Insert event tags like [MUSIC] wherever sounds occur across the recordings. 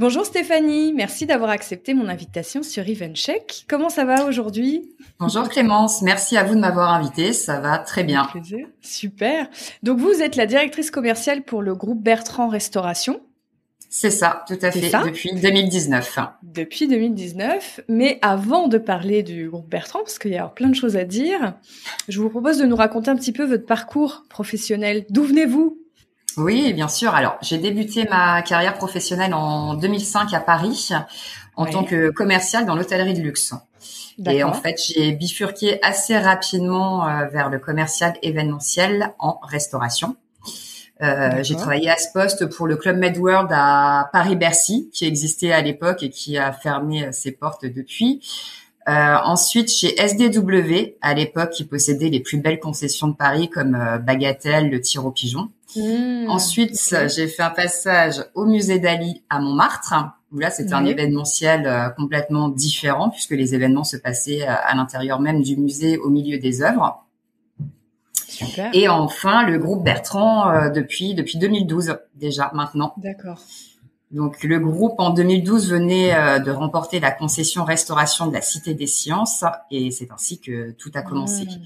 Bonjour Stéphanie, merci d'avoir accepté mon invitation sur EventCheck. Comment ça va aujourd'hui? Bonjour Clémence, merci à vous de m'avoir invité, ça va très bien. Plaisir. Super. Donc vous êtes la directrice commerciale pour le groupe Bertrand Restauration. C'est ça, tout à fait, depuis 2019. Depuis 2019, mais avant de parler du groupe Bertrand, parce qu'il y a plein de choses à dire, je vous propose de nous raconter un petit peu votre parcours professionnel. D'où venez-vous? Oui, bien sûr. Alors, j'ai débuté ma carrière professionnelle en 2005 à Paris en tant que commercial dans l'hôtellerie de luxe. Et en fait, j'ai bifurqué assez rapidement euh, vers le commercial événementiel en restauration. Euh, j'ai travaillé à ce poste pour le Club MedWorld à Paris-Bercy, qui existait à l'époque et qui a fermé euh, ses portes depuis. Euh, ensuite, chez SDW, à l'époque, qui possédait les plus belles concessions de Paris comme Bagatelle, le tir au pigeon. Mmh, Ensuite, j'ai fait un passage au musée d'Ali à Montmartre, où là, c'était un événementiel euh, complètement différent, puisque les événements se passaient euh, à l'intérieur même du musée, au milieu des œuvres. Super. Et enfin, le groupe Bertrand euh, depuis depuis 2012 déjà maintenant. D'accord. Donc le groupe en 2012 venait de remporter la concession restauration de la Cité des Sciences et c'est ainsi que tout a commencé. Mmh.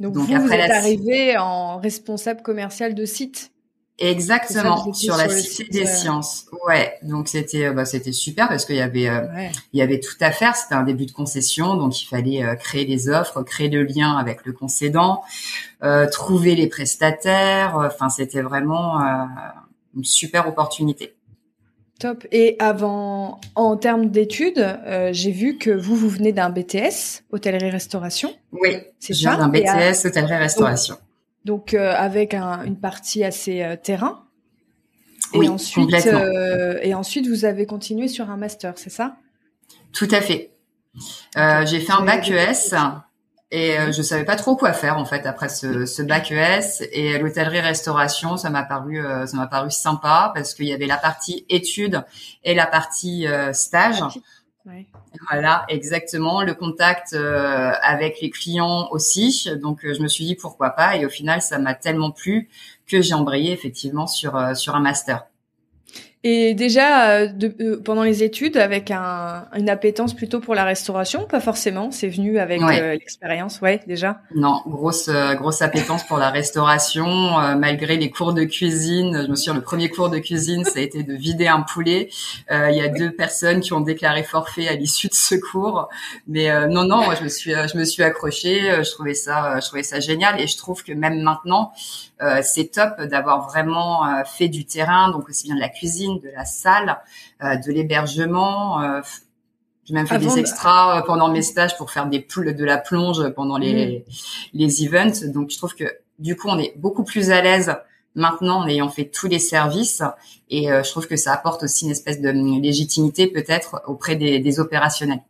Donc, vous, vous êtes arrivé en responsable commercial de site. Exactement sur la cité des sciences. Ouais, donc c'était euh, bah, c'était super parce qu'il y avait euh, il y avait tout à faire. C'était un début de concession, donc il fallait euh, créer les offres, créer le lien avec le concédant, trouver les prestataires. Enfin, c'était vraiment une super opportunité. Top. Et avant, en termes d'études, euh, j'ai vu que vous, vous venez d'un BTS, hôtellerie-restauration. Oui, c'est ça. d'un BTS, hôtellerie-restauration. Donc, euh, avec un, une partie assez euh, terrain. Oui, et ensuite, et ensuite, vous avez continué sur un master, c'est ça? Tout à fait. j'ai fait un bac ES et euh, je savais pas trop quoi faire en fait après ce, ce bac ES et l'hôtellerie-restauration, ça m'a paru euh, ça m'a paru sympa parce qu'il y avait la partie études et la partie euh, stage. Ouais. Voilà, exactement. Le contact euh, avec les clients aussi. Donc, je me suis dit pourquoi pas. Et au final, ça m'a tellement plu que j'ai embrayé effectivement sur sur un master. Et déjà, euh, de, euh, pendant les études, avec un, une appétence plutôt pour la restauration, pas forcément, c'est venu avec euh, l'expérience, ouais, déjà. Non, grosse grosse appétence pour la restauration, malgré les cours de cuisine. Je me souviens, le premier cours de cuisine, ça a été de vider un poulet. Il y a deux personnes qui ont déclaré forfait à l'issue de ce cours, mais non, non, moi je me suis je me suis accrochée. Je trouvais ça je trouvais ça génial et je trouve que même maintenant, c'est top d'avoir vraiment fait du terrain, donc aussi bien de la cuisine de la salle, euh, de l'hébergement. Euh, j'ai même fait des extras euh, pendant mes stages pour faire des de la plonge pendant les, mm. les events. Donc, je trouve que du coup, on est beaucoup plus à l'aise maintenant en ayant fait tous les services. Et je trouve que ça apporte aussi une espèce de légitimité peut-être auprès des, opérationnels.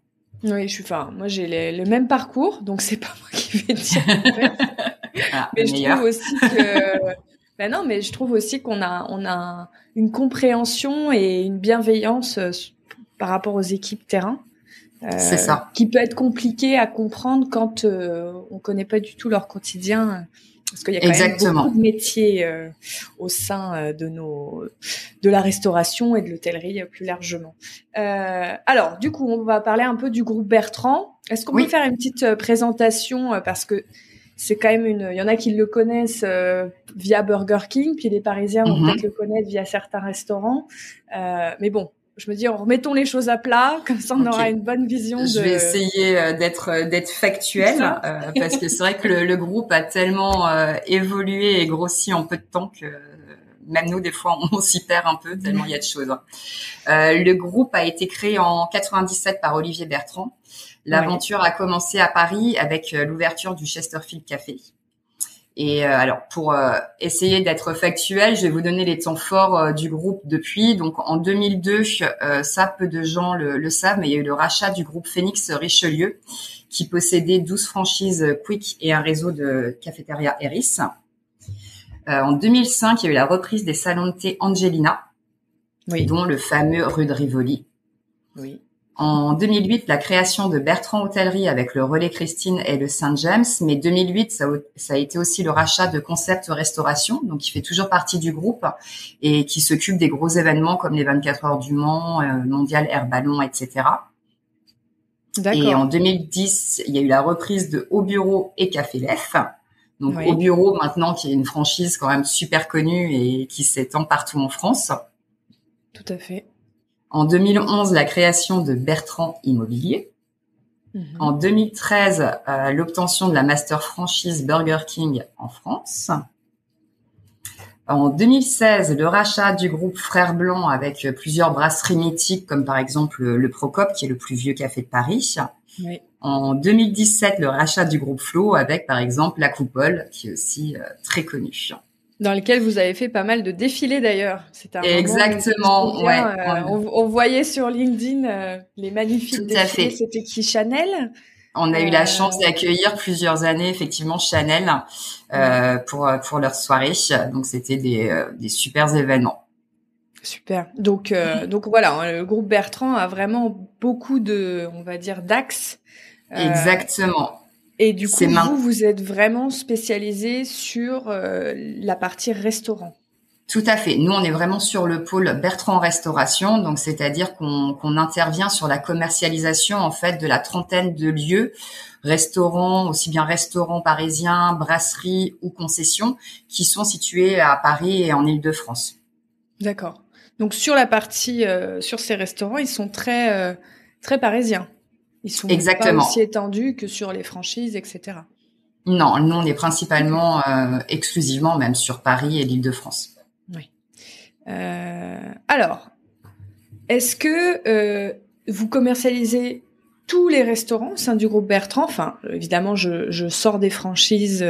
Oui, je suis. Enfin, moi, j'ai le même parcours, donc c'est pas [LAUGHS] moi qui vais dire. [LAUGHS] Mais je trouve aussi que ben non, mais je trouve aussi qu'on a, on a une compréhension et une bienveillance euh, par rapport aux équipes terrain. Euh, c'est ça. Qui peut être compliqué à comprendre quand euh, on connaît pas du tout leur quotidien, parce qu'il y a quand même beaucoup de métiers euh, au sein de nos, de la restauration et de l'hôtellerie plus largement. alors, du coup, on va parler un peu du groupe Bertrand. Est-ce qu'on peut faire une petite présentation parce que c'est quand même une. Il y en a qui le connaissent euh, via Burger King, puis les Parisiens vont mhm. peut-être le connaître via certains restaurants. Euh, mais bon, je me dis, remettons les choses à plat, [LAUGHS] comme ça on aura une bonne vision. Je vais essayer euh, d'être euh, d'être factuel parce que c'est vrai que le, groupe a tellement évolué et grossi en peu de temps que même nous des fois on [LAUGHS] s'y perd un peu tellement il y a de choses. le groupe a été créé en 97 par Olivier Bertrand. L'aventure a commencé à Paris avec l'ouverture du Chesterfield Café. Et euh, alors, pour euh, essayer d'être factuel, je vais vous donner les temps forts euh, du groupe depuis. Donc, en 2002, ça, peu de gens le, savent, mais il y a eu le rachat du groupe Phoenix Richelieu, qui possédait 12 franchises Quick et un réseau de cafétéria Eris. En 2005, il y a eu la reprise des salons de thé Angelina, dont le fameux rue de Rivoli. Oui. En 2008, la création de Bertrand Hôtellerie avec le Relais Christine et le Saint James. Mais 2008, ça, a été aussi le rachat de Concept Restauration, donc qui fait toujours partie du groupe et qui s'occupe des gros événements comme les 24 heures du Mans, euh, Mondial Air Ballon, etc. Et en 2010, il y a eu la reprise de Au Bureau et Café Lef. Donc Au Bureau maintenant, qui est une franchise quand même super connue et qui s'étend partout en France. Tout à fait. En 2011, la création de Bertrand Immobilier. Mhm. En 2013, euh, l'obtention de la master franchise Burger King en France. En 2016, le rachat du groupe Frères Blancs avec plusieurs brasseries mythiques comme par exemple le Procop qui est le plus vieux café de Paris. En 2017, le rachat du groupe Flo avec par exemple la Coupole qui est aussi euh, très connue dans lequel vous avez fait pas mal de défilés d'ailleurs. Exactement. ouais, euh, on, voyait sur LinkedIn euh, les magnifiques défilés. C'était qui Chanel? On a eu la euh, chance d'accueillir plusieurs années effectivement Chanel pour pour leur soirée. Donc c'était des des super événements. Super. Donc donc voilà, hein, le groupe Bertrand a vraiment beaucoup de on va dire d'axes. Exactement. Et du coup, vous, vous êtes vraiment spécialisé sur euh, la partie restaurant. Tout à fait. Nous, on est vraiment sur le pôle Bertrand Restauration, donc c'est-à-dire qu'on intervient sur la commercialisation en fait de la trentaine de lieux, restaurants, aussi bien restaurants parisiens, brasseries ou concessions, qui sont situés à Paris et en Île-de-France. D'accord. Donc sur la partie, euh, sur ces restaurants, ils sont très euh, très parisiens. Ils sont Exactement. pas aussi étendus que sur les franchises, etc. Non, nous on est principalement, euh, exclusivement même sur Paris et l'Île-de-France. Oui. Alors, est-ce que vous commercialisez tous les restaurants au sein du groupe Bertrand? Enfin, évidemment, je, je sors des franchises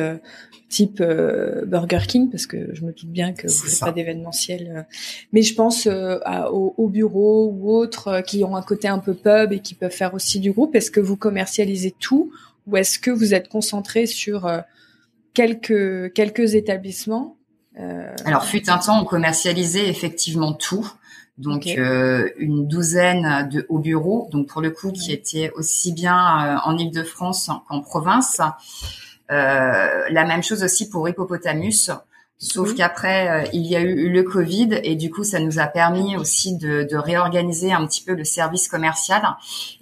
type euh, Burger King parce que je me doute bien que vous n'avez pas d'événementiel. Euh. mais je pense euh, aux, aux, bureaux ou autres qui ont un côté un peu pub et qui peuvent faire aussi du groupe. Est-ce que vous commercialisez tout ou est-ce que vous êtes concentré sur quelques quelques établissements Alors fut un temps on commercialisait effectivement tout. Donc une douzaine de hauts bureaux, donc pour le coup qui étaient aussi bien en Île-de-France qu'en province. Euh, la même chose aussi pour Hippopotamus. Sauf qu'après, euh, il y a eu le Covid et du coup, ça nous a permis aussi de, de réorganiser un petit peu le service commercial.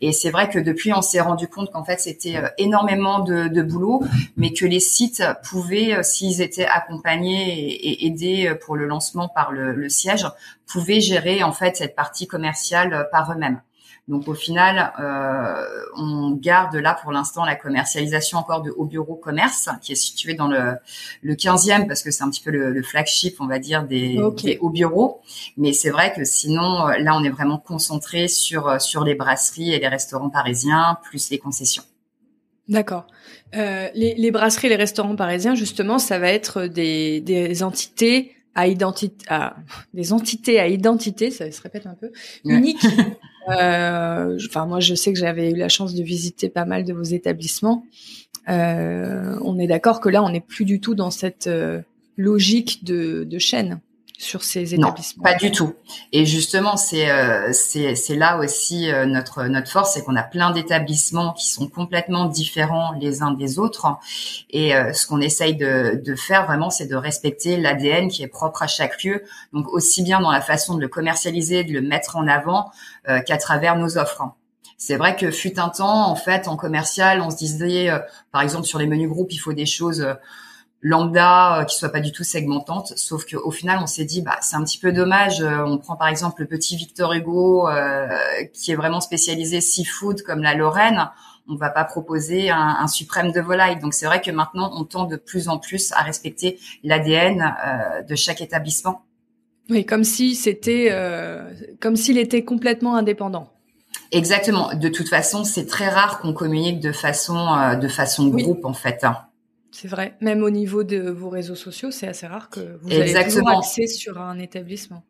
Et c'est vrai que depuis, on s'est rendu compte qu'en fait, c'était euh, énormément de, de, boulot, mais que les sites pouvaient, s'ils étaient accompagnés et, aidés pour le lancement par le, le siège, pouvaient gérer en fait cette partie commerciale par eux-mêmes. Donc au final, euh, on garde là pour l'instant la commercialisation encore de Haut Bureau Commerce, qui est situé dans le, le 15e parce que c'est un petit peu le, flagship, on va dire, des, Hauts Bureaux. Mais c'est vrai que sinon, là, on est vraiment concentré sur sur les brasseries et les restaurants parisiens, plus les concessions. D'accord. Euh, les, les brasseries et les restaurants parisiens, justement, ça va être des, des entités à identité, à, des entités à identité, ça se répète un peu, uniques. euh, [LAUGHS] enfin, moi, je sais que j'avais eu la chance de visiter pas mal de vos établissements. Euh, on est d'accord que là, on n'est plus du tout dans cette euh, logique de, de chaîne sur ces établissements Non, pas du tout. Et justement, c'est euh, c'est c'est là aussi euh, notre notre force, c'est qu'on a plein d'établissements qui sont complètement différents les uns des autres. Et euh, ce qu'on essaye de de faire vraiment, c'est de respecter l'ADN qui est propre à chaque lieu. Donc aussi bien dans la façon de le commercialiser, de le mettre en avant, qu'à travers nos offres. C'est vrai que fut un temps, en fait, en commercial, on se disait, par exemple, sur les menus groupes, il faut des choses lambda qui soit pas du tout segmentante. Sauf qu'au final on s'est dit bah c'est un petit peu dommage on prend par exemple le petit Victor Hugo qui est vraiment spécialisé seafood comme la Lorraine. On va pas proposer un, un suprême de volaille. Donc c'est vrai que maintenant on tend de plus en plus à respecter l'ADN de chaque établissement. Oui comme si c'était comme s'il était complètement indépendant. Exactement. De toute façon, c'est très rare qu'on communique de façon euh, de façon groupe en fait. C'est vrai. Même au niveau de vos réseaux sociaux, c'est assez rare que vous ayez toujours accès sur un établissement.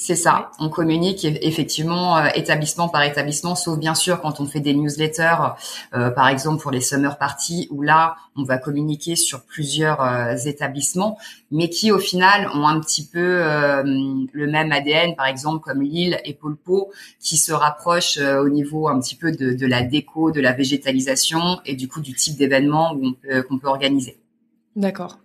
C'est ça. On communique effectivement euh, établissement par établissement, sauf bien sûr quand on fait des newsletters, euh, par exemple pour les summer parties, où là on va communiquer sur plusieurs euh, établissements, mais qui au final ont un petit peu le même ADN, par exemple comme Lille et Polpo, qui se rapprochent au niveau un petit peu de, de, la déco, de la végétalisation et du coup du type d'événement qu'on peut organiser. D'accord.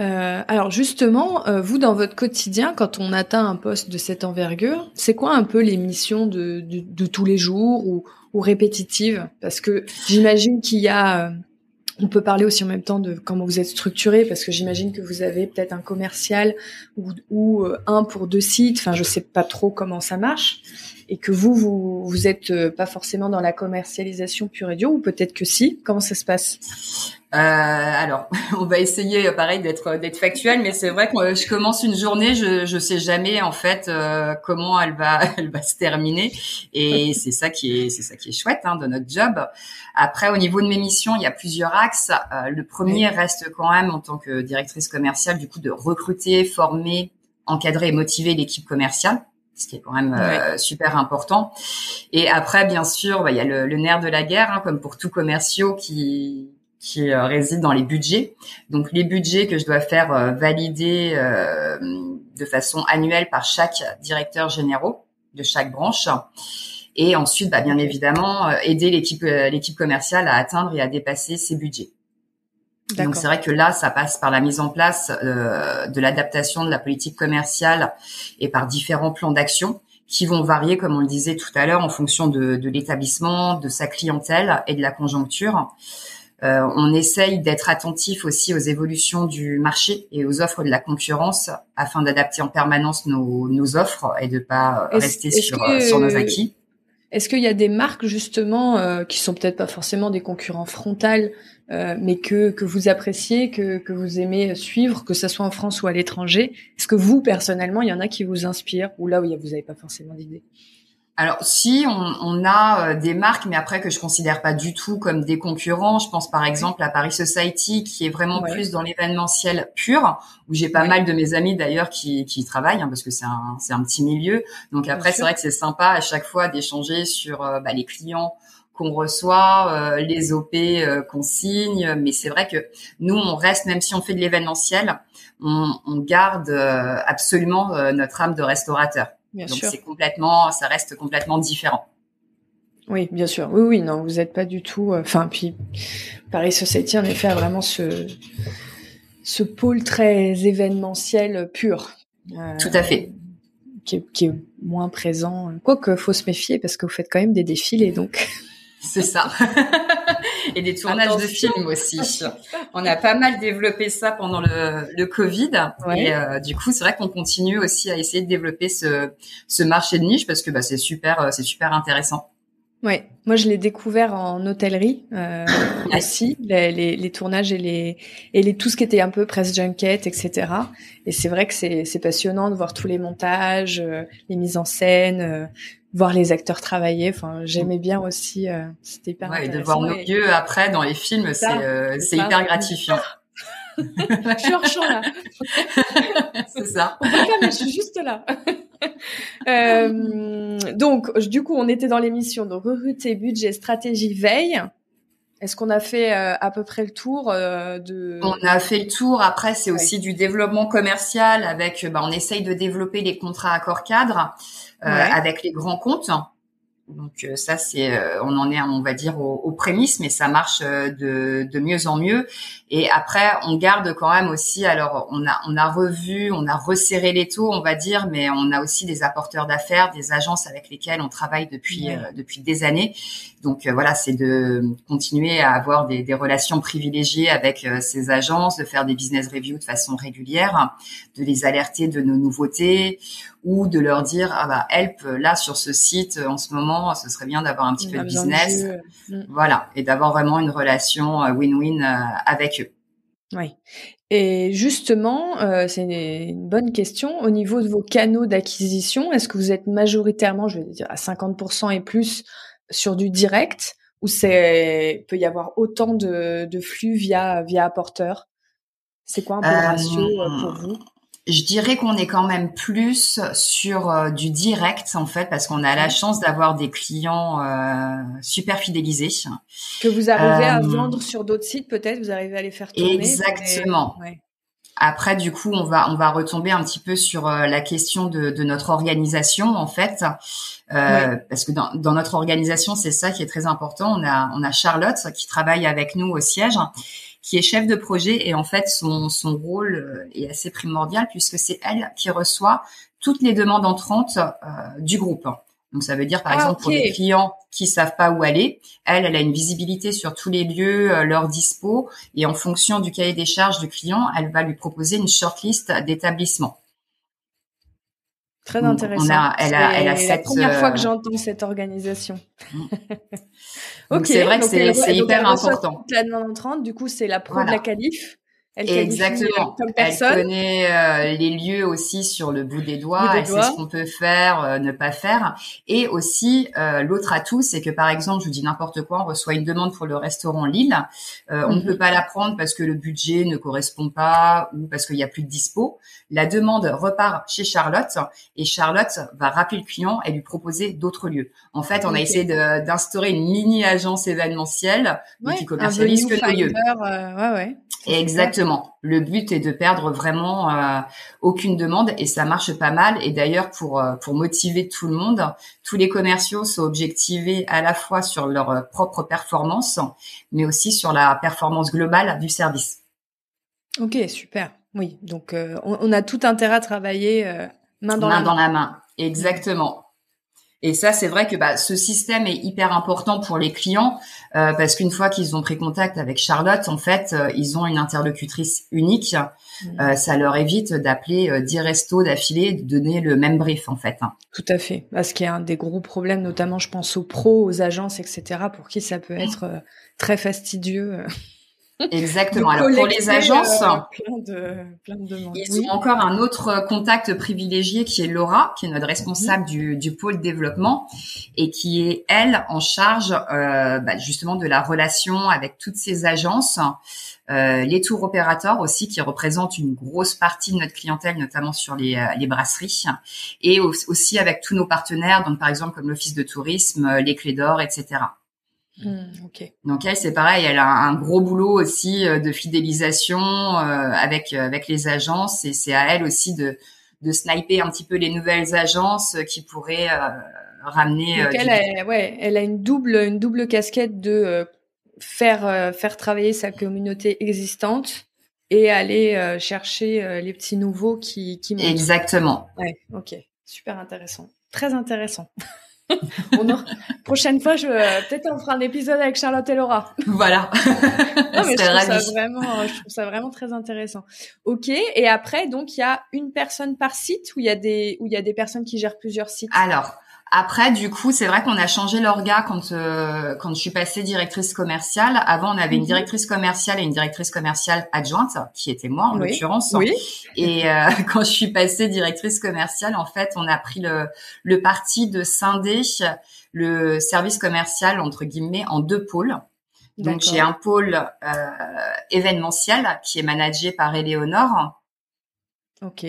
Euh, alors justement, euh, vous dans votre quotidien, quand on atteint un poste de cette envergure, c'est quoi un peu les missions de, tous les jours ou, ou répétitives? Parce que j'imagine qu'il y a, euh, on peut parler aussi en même temps de comment vous êtes structuré, parce que j'imagine que vous avez peut-être un commercial ou, un pour deux sites. Enfin, je sais pas trop comment ça marche et que vous, vous, vous êtes pas forcément dans la commercialisation pure et dure, ou peut-être que si. Comment ça se passe? Alors, [LAUGHS] on va essayer, euh, pareil, d'être d'être factuel, mais c'est vrai que euh, je commence une journée, je je sais jamais en fait euh, comment elle va [LAUGHS] elle va se terminer, et [LAUGHS] c'est ça qui est c'est ça qui est chouette hein, de notre job. Après, au niveau de mes missions, il y a plusieurs axes. Euh, le premier reste quand même en tant que directrice commerciale, du coup, de recruter, former, encadrer et motiver l'équipe commerciale ce qui est quand même euh, super important. Et après, bien sûr, bah, il y a le, le, nerf de la guerre, hein, comme pour tout commerciaux qui qui euh, réside dans les budgets. Donc les budgets que je dois faire euh, valider de façon annuelle par chaque directeur généraux de chaque branche. Et ensuite, bah, bien évidemment, aider l'équipe l'équipe commerciale à atteindre et à dépasser ses budgets. Donc c'est vrai que là, ça passe par la mise en place euh, de l'adaptation de la politique commerciale et par différents plans d'action qui vont varier, comme on le disait tout à l'heure, en fonction de, de l'établissement, de sa clientèle et de la conjoncture. Euh, on essaye d'être attentif aussi aux évolutions du marché et aux offres de la concurrence afin d'adapter en permanence nos, nos, offres et de pas rester sur, sur nos acquis. Est-ce qu'il y a des marques justement euh, qui sont peut-être pas forcément des concurrents frontales euh, mais que, que vous appréciez, que, que vous aimez suivre, que ce soit en France ou à l'étranger? Est-ce que vous, personnellement, il y en a qui vous inspirent ou là où vous n'avez pas forcément d'idée? Alors si on, on, a euh, des marques, mais après que je considère pas du tout comme des concurrents, je pense par exemple à Paris Society qui est vraiment plus dans l'événementiel pur, où j'ai pas mal de mes amis d'ailleurs qui, qui y travaillent hein, parce que c'est un, c'est un petit milieu. Donc après c'est vrai que c'est sympa à chaque fois d'échanger sur euh, bah, les clients qu'on reçoit, euh, les OP euh, qu'on signe. Mais c'est vrai que nous, on reste, même si on fait de l'événementiel, on, on, garde euh, absolument notre âme de restaurateur. Bien Donc c'est complètement, ça reste complètement différent. Oui, bien sûr. Oui, oui, non, vous n'êtes pas du tout. Enfin, puis Paris Society en effet a vraiment ce ce pôle très événementiel pur. tout à fait. Qui est, qui est, moins présent. Quoique, faut se méfier parce que vous faites quand même des défilés, donc. C'est ça. et des tournages de films aussi. On a pas mal développé ça pendant le, le Covid. Et euh, du coup, c'est vrai qu'on continue aussi à essayer de développer ce, ce marché de niche parce que bah, c'est super, euh, c'est super intéressant. Ouais, moi je l'ai découvert en hôtellerie euh, [LAUGHS] aussi, les, les, les, tournages et les et les tout ce qui était un peu presse junket, etc. Et c'est vrai que c'est c'est passionnant de voir tous les montages, euh, les mises en scène, euh, voir les acteurs travailler. Enfin, j'aimais bien aussi. Euh, C'était hyper ouais, intéressant. de voir nos yeux après dans les films, c'est euh, c'est hyper gratifiant. [LAUGHS] je suis hors champ là. [LAUGHS] c'est ça. On peut pas, mais je suis juste là. [LAUGHS] euh, donc, du coup, on était dans l'émission donc recruter, budget, stratégie, veille. Est-ce qu'on a fait euh, à peu près le tour euh, de On a fait le tour. Après, c'est aussi du développement commercial avec. Bah, on essaye de développer les contrats accords cadres euh, avec les grands comptes. Donc euh, ça, c'est, euh, on en est, on va dire, aux, prémices, mais ça marche euh, de, de mieux en mieux. Et après, on garde quand même aussi. Alors, on a, on a revu, on a resserré les taux, on va dire, mais on a aussi des apporteurs d'affaires, des agences avec lesquelles on travaille depuis depuis des années. Donc voilà, c'est de continuer à avoir des, des relations privilégiées avec ces agences, de faire des business reviews de façon régulière, de les alerter de nos nouveautés ou de leur dire ah bah help là sur ce site en ce moment ce serait bien d'avoir un petit peu de business. mm. voilà. Et d'avoir vraiment une relation euh, win-win euh, avec eux. Oui et justement euh, c'est une bonne question. Au niveau de vos canaux d'acquisition est-ce que vous êtes majoritairement je vais dire à 50% et plus sur du direct ou c'est peut y avoir autant de, de flux via via apporteur? C'est quoi un peu le ratio pour vous? Je dirais qu'on est quand même plus sur euh, du direct en fait parce qu'on a la chance d'avoir des clients euh, super fidélisés. Que vous arrivez à euh, vendre sur d'autres sites peut-être vous arrivez à les faire tourner exactement. après du coup on va on va retomber un petit peu sur la question de, de notre organisation en fait. Parce que dans, dans notre organisation c'est ça qui est très important. On a on a Charlotte qui travaille avec nous au siège qui est chef de projet et en fait son, son rôle euh, est assez primordial puisque c'est elle qui reçoit toutes les demandes entrantes euh, du groupe. Donc ça veut dire par ah, exemple pour des clients qui savent pas où aller, elle, elle a une visibilité sur tous les lieux, euh, leur dispo, et en fonction du cahier des charges du client, elle va lui proposer une shortlist d'établissements. Très intéressant. elle a, c'est la première fois que j'entends cette organisation. Mm. [LAUGHS] c'est vrai que c'est hyper important. La demande entrante, du coup, c'est la pro de la qualif. Elle Exactement. Comme personne. Elle connaît euh, les lieux aussi sur le bout des doigts. elle sait ce qu'on peut faire, euh, ne pas faire. Et aussi, euh, l'autre atout, c'est que par exemple, je vous dis n'importe quoi, on reçoit une demande pour le restaurant Lille. On ne mhm. peut pas la prendre parce que le budget ne correspond pas ou parce qu'il y a plus de dispo. La demande repart chez Charlotte et Charlotte va rappeler le client et lui proposer d'autres lieux. En fait, on a essayé d'instaurer une mini agence événementielle qui commercialise que nos lieux. ouais, ouais. Exactement. Le but est de perdre vraiment euh, aucune demande et ça marche pas mal. Et d'ailleurs, pour euh, pour motiver tout le monde, tous les commerciaux sont objectivés à la fois sur leur euh, propre performance, mais aussi sur la performance globale du service. Ok, super. Oui, donc on, a tout intérêt à travailler main dans main la dans la main. Exactement. Et ça, c'est vrai que bah, ce système est hyper important pour les clients euh, parce qu'une fois qu'ils ont pris contact avec Charlotte, en fait, euh, ils ont une interlocutrice unique. Mmh. Euh, ça leur évite d'appeler 10 restos d'affilée, de donner le même brief, en fait. Hein. Tout à fait. Parce qu'il y a un des gros problèmes, notamment, je pense aux pros, aux agences, etc., pour qui ça peut être très fastidieux. Exactement. Alors pour les agences, euh, plein de, plein de ils ont encore un autre contact privilégié qui est Laura, qui est notre responsable mhm. du, du, pôle développement et qui est elle en charge euh, bah, justement de la relation avec toutes ces agences, euh, les tours opérateurs aussi qui représentent une grosse partie de notre clientèle, notamment sur les, euh, les brasseries, et aussi avec tous nos partenaires, donc par exemple comme l'office de tourisme, les clés d'or, etc. Hmm, Donc elle, c'est pareil, elle a un gros boulot aussi euh, de fidélisation euh, avec euh, avec les agences et c'est à elle aussi de de sniper un petit peu les nouvelles agences qui pourraient ramener. Donc elle, a, ouais, elle a une double une double casquette de faire faire travailler sa communauté existante et aller chercher les petits nouveaux qui qui. Exactement. Ouais, ok, super intéressant, très intéressant. [LAUGHS] [LAUGHS] Prochaine fois, je peut-être on fera un épisode avec Charlotte et Laura. [LAUGHS] Voilà. non, mais je [LAUGHS] trouve, ça vraiment, je trouve ça vraiment très intéressant. Ok. Et après, donc il y a une personne par site ou il y a des où il y a des personnes qui gèrent plusieurs sites? Alors, après, du coup, c'est vrai qu'on a changé l'orga quand euh, quand je suis passée directrice commerciale. Avant, on avait une mhm. directrice commerciale et une directrice commerciale adjointe, qui était moi en l'occurrence. Oui. Et euh, [LAUGHS] quand je suis passée directrice commerciale, en fait, on a pris le le parti de scinder le service commercial entre guillemets en deux pôles. Donc j'ai un pôle euh, événementiel qui est managé par Éléonore. Ok.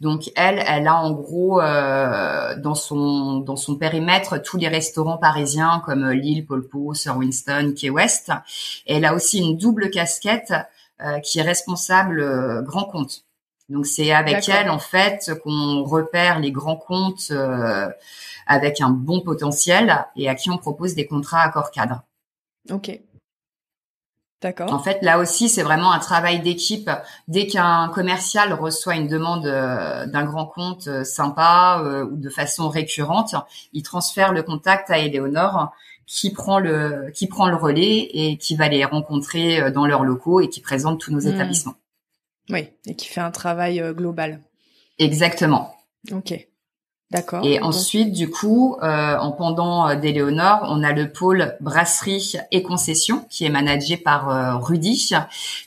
Donc elle, elle a en gros euh, dans son dans son périmètre tous les restaurants parisiens comme euh, Lille, Polpo, Sir Winston, Key West. Et elle a aussi une double casquette euh, qui est responsable grand compte. Donc c'est avec elle en fait qu'on repère les grands comptes euh, avec un bon potentiel et à qui on propose des contrats à corps cadre. Ok. D'accord. En fait, là aussi, c'est vraiment un travail d'équipe. Dès qu'un commercial reçoit une demande euh, d'un grand compte euh, sympa ou de façon récurrente, il transfère le contact à Eleonore qui prend le qui prend le relais et qui va les rencontrer dans leurs locaux et qui présente tous nos hmm. établissements. Oui, et qui fait un travail euh, global. Exactement. Ok. D'accord. Et ensuite, du coup, euh, en pendant euh, d'Éléonore, on a le pôle brasserie et concession qui est managé par euh, Rudy.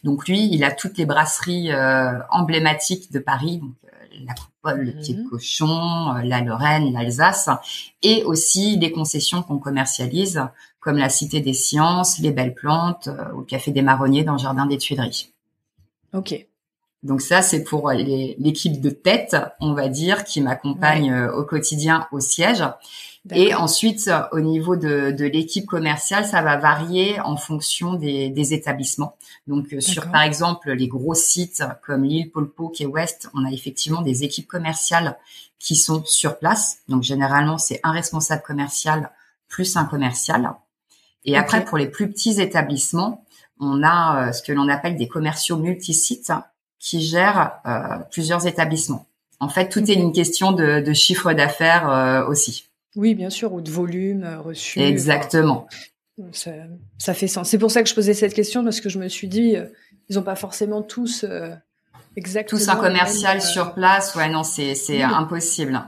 Donc lui, il a toutes les brasseries emblématiques de Paris, donc la Coupole, le Pied de mhm. Cochon, la Lorraine, l'Alsace, et aussi les concessions qu'on commercialise, comme la Cité des Sciences, les Belles Plantes, ou le Café des Marronniers dans le Jardin des Tuileries. Ok. Donc ça, c'est pour l'équipe de tête, on va dire, qui m'accompagne euh, au quotidien au siège. Et ensuite, au niveau de, de l'équipe commerciale, ça va varier en fonction des, des établissements. Donc, euh, sur par exemple les gros sites comme Lille, Polpo, Quai West, on a effectivement des équipes commerciales qui sont sur place. Donc, généralement, c'est un responsable commercial plus un commercial. Et après, pour les plus petits établissements, on a euh, ce que l'on appelle des commerciaux multisites qui gèrent euh, plusieurs établissements. En fait, tout est une question de, de chiffre d'affaires euh, aussi. Oui, bien sûr, ou de volume euh, reçu. Exactement. ça, ça, fait sens. C'est pour ça que je posais cette question parce que je me suis dit, ils n'ont pas forcément tous exactement. Tous un commercial sur place. Ouais, non, c'est c'est impossible.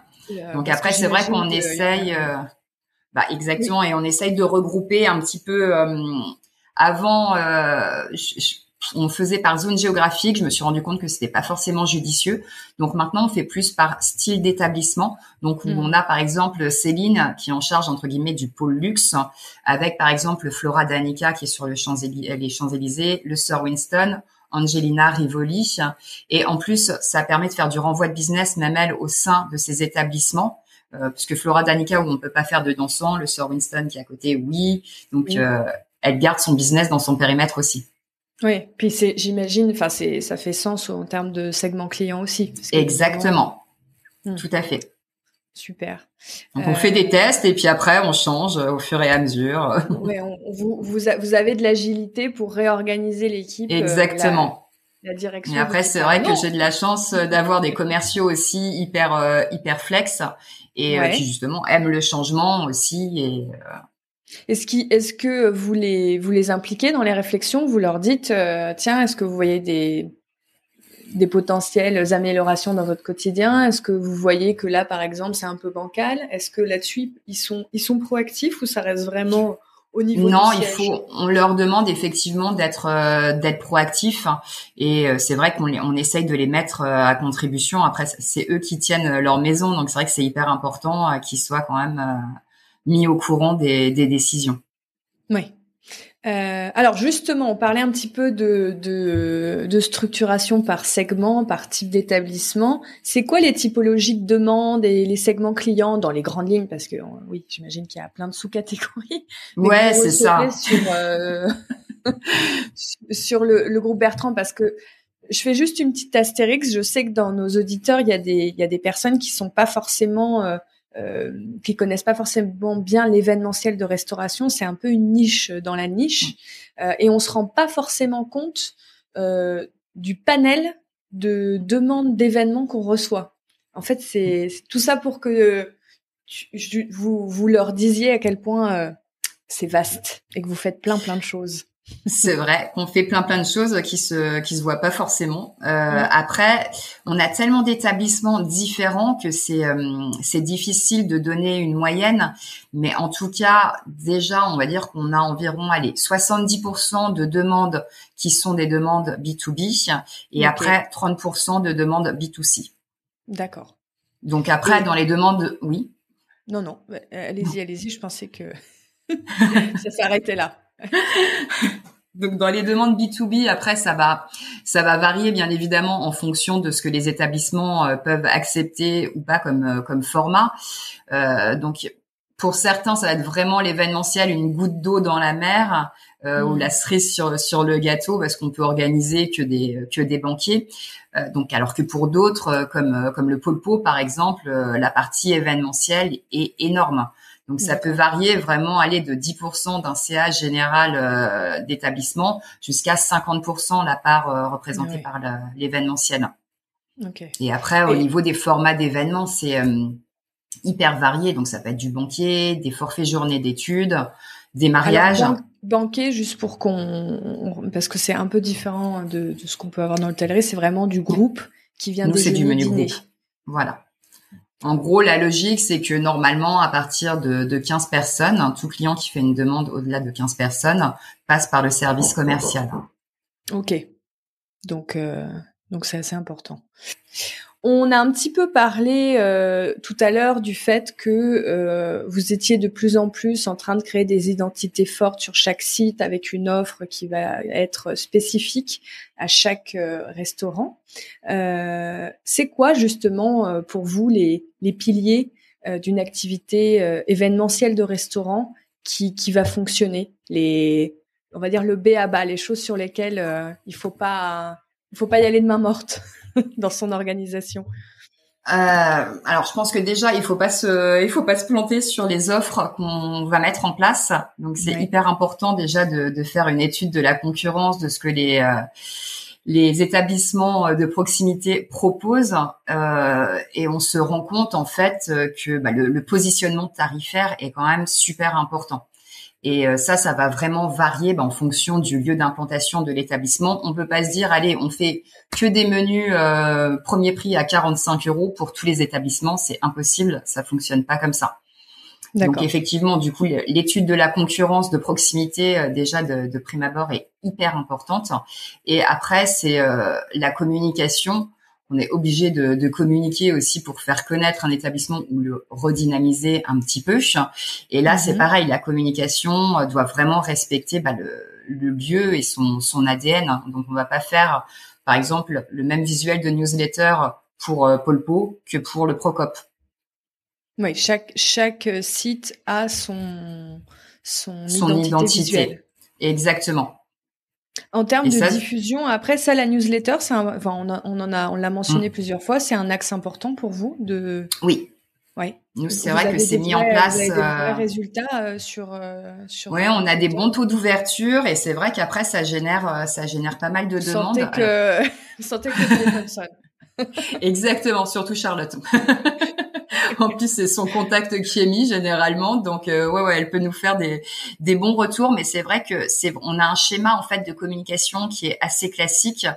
Donc après, c'est vrai qu'on essaye. bah exactement, et on essaye de regrouper un petit peu. avant, je, on faisait par zone géographique. Je me suis rendu compte que c'était pas forcément judicieux. Donc maintenant, on fait plus par style d'établissement. Donc mm. on a par exemple Céline qui est en charge entre guillemets du pôle luxe, avec par exemple Flora Danica qui est sur le Champs les Champs-Élysées, le Sir Winston, Angelina Rivoli. Et en plus, ça permet de faire du renvoi de business même elle au sein de ces établissements. Euh, puisque Flora Danica où on peut pas faire de dansant, le Sir Winston qui est à côté, oui. Donc euh, elle garde son business dans son périmètre aussi. Oui, puis c'est, j'imagine, enfin c'est, ça fait sens en termes de segment client aussi. Exactement, hmm. tout à fait. Super. Donc on fait des euh, tests et puis après on change au fur et à mesure. [LAUGHS] Oui, vous, vous, avez de l'agilité pour réorganiser l'équipe. Euh, Exactement. la, direction. Et après c'est vrai que j'ai de la chance d'avoir des commerciaux aussi hyper euh, hyper flex et qui justement aiment le changement aussi et est-ce, est-ce que vous les, vous les impliquez dans les réflexions? Vous leur dites, euh, tiens, est-ce que vous voyez des, des potentielles améliorations dans votre quotidien? Est-ce que vous voyez que là, par exemple, c'est un peu bancal? Est-ce que là-dessus, ils sont, ils sont proactifs ou ça reste vraiment au niveau Non, il faut. On leur demande effectivement d'être euh, d'être proactifs. Et euh, c'est vrai qu'on on essaye de les mettre à contribution. Après, c'est eux qui tiennent leur maison, donc c'est vrai que c'est hyper important qu'ils soient quand même mis au courant des, des décisions. Oui. Euh, alors justement, on parlait un petit peu de, de, de structuration par segment, par type d'établissement. C'est quoi les typologies de demandes et les segments clients dans les grandes lignes? Parce que oui, j'imagine qu'il y a plein de sous-catégories. Ouais, c'est ça. Sur, euh, [LAUGHS] sur le, le, groupe Bertrand, parce que je fais juste une petite astérix. Je sais que dans nos auditeurs, il y a des, il y a des personnes qui sont pas forcément euh, euh, qui connaissent pas forcément bien l'événementiel de restauration, c'est un peu une niche dans la niche, euh, et on se rend pas forcément compte euh, du panel de demandes d'événements qu'on reçoit. En fait, c'est tout ça pour que vous, vous leur disiez à quel point euh, c'est vaste et que vous faites plein plein de choses. C'est vrai qu'on fait plein plein de choses qui se qui se voient pas forcément. Euh, Après, on a tellement d'établissements différents que c'est euh, c'est difficile de donner une moyenne. Mais en tout cas, déjà, on va dire qu'on a environ allez 70% de demandes qui sont des demandes B2B et après 30% de demandes B2C. D'accord. Donc après, dans les demandes, oui. Non non, allez-y allez-y. Je pensais que [LAUGHS] ça s'arrêtait là. [LAUGHS] Donc dans les demandes B2B, après ça va ça va varier bien évidemment en fonction de ce que les établissements euh, peuvent accepter ou pas comme euh, comme format. Euh, donc pour certains, ça va être vraiment l'événementiel, une goutte d'eau dans la mer. ou la cerise sur sur le gâteau parce qu'on peut organiser que des que des banquiers. donc alors que pour d'autres comme comme le Polpo par exemple, la partie événementielle est énorme. Donc ça peut varier vraiment aller de 10% d'un CA général euh, d'établissement jusqu'à 50% la part euh, représentée par l'événementiel. Et après au niveau des formats d'événements, c'est euh, hyper varié. Donc ça peut être du banquier, des forfaits journées d'études, des mariages. banquet, juste pour qu'on, parce que c'est un peu différent de, ce qu'on peut avoir dans l'hôtellerie, c'est vraiment du groupe qui vient Nous, c'est du menu groupe. Voilà. En gros, la logique, c'est que normalement, à partir de, de 15 personnes, tout client qui fait une demande au-delà de 15 personnes passe par le service commercial. Ok. Donc, euh, donc c'est assez important. On a un petit peu parlé euh, tout à l'heure du fait que euh, vous étiez de plus en plus en train de créer des identités fortes sur chaque site avec une offre qui va être spécifique à chaque euh, restaurant. C'est quoi justement pour vous les, les piliers d'une activité événementielle de restaurant qui, qui va fonctionner? Les on va dire le B à bas, les choses sur lesquelles il faut pas il faut pas y aller de main morte. [LAUGHS] [LAUGHS] dans son organisation euh, alors, je pense que déjà, il faut pas se, il faut pas se planter sur les offres qu'on va mettre en place. Donc, c'est hyper important déjà de, de, faire une étude de la concurrence, de ce que les euh, les établissements de proximité proposent, euh, et on se rend compte en fait que bah, le, le, positionnement tarifaire est quand même super important. Et euh, ça, ça va vraiment varier bah, en fonction du lieu d'implantation de l'établissement. On peut pas se dire, allez, on fait que des menus euh, premier prix à 45 euros pour tous les établissements. C'est impossible, ça fonctionne pas comme ça. Donc effectivement, du coup, l'étude de la concurrence de proximité euh, déjà de, de, prime abord est hyper importante. Et après, c'est la communication on est obligé de, communiquer aussi pour faire connaître un établissement ou le redynamiser un petit peu. Et là, c'est mhm. pareil, la communication euh, doit vraiment respecter bah, le, lieu et son, son ADN. Donc, on va pas faire, par exemple, le même visuel de newsletter pour euh, Polpo que pour le Procop. Oui, chaque chaque site a son son, identité, Visuelle. Exactement. En termes de diffusion, après ça, la newsletter, c'est enfin, on, on, en a, on l'a mentionné mm. plusieurs fois, c'est un axe important pour vous de. Oui. Oui. Nous, c'est vrai que c'est mis en place. Vous avez des euh, résultats euh, sur. Euh, sur oui, on a des bons taux d'ouverture et c'est vrai qu'après ça génère, ça génère pas mal de demandes. [LAUGHS] Sentez que, sentez que. [LAUGHS] Exactement, surtout Charlotte. [LAUGHS] en plus, c'est son contact qui est mis généralement. Donc, euh, ouais, ouais, elle peut nous faire des, des bons retours. Mais c'est vrai que c'est, on a un schéma en fait de communication qui est assez classique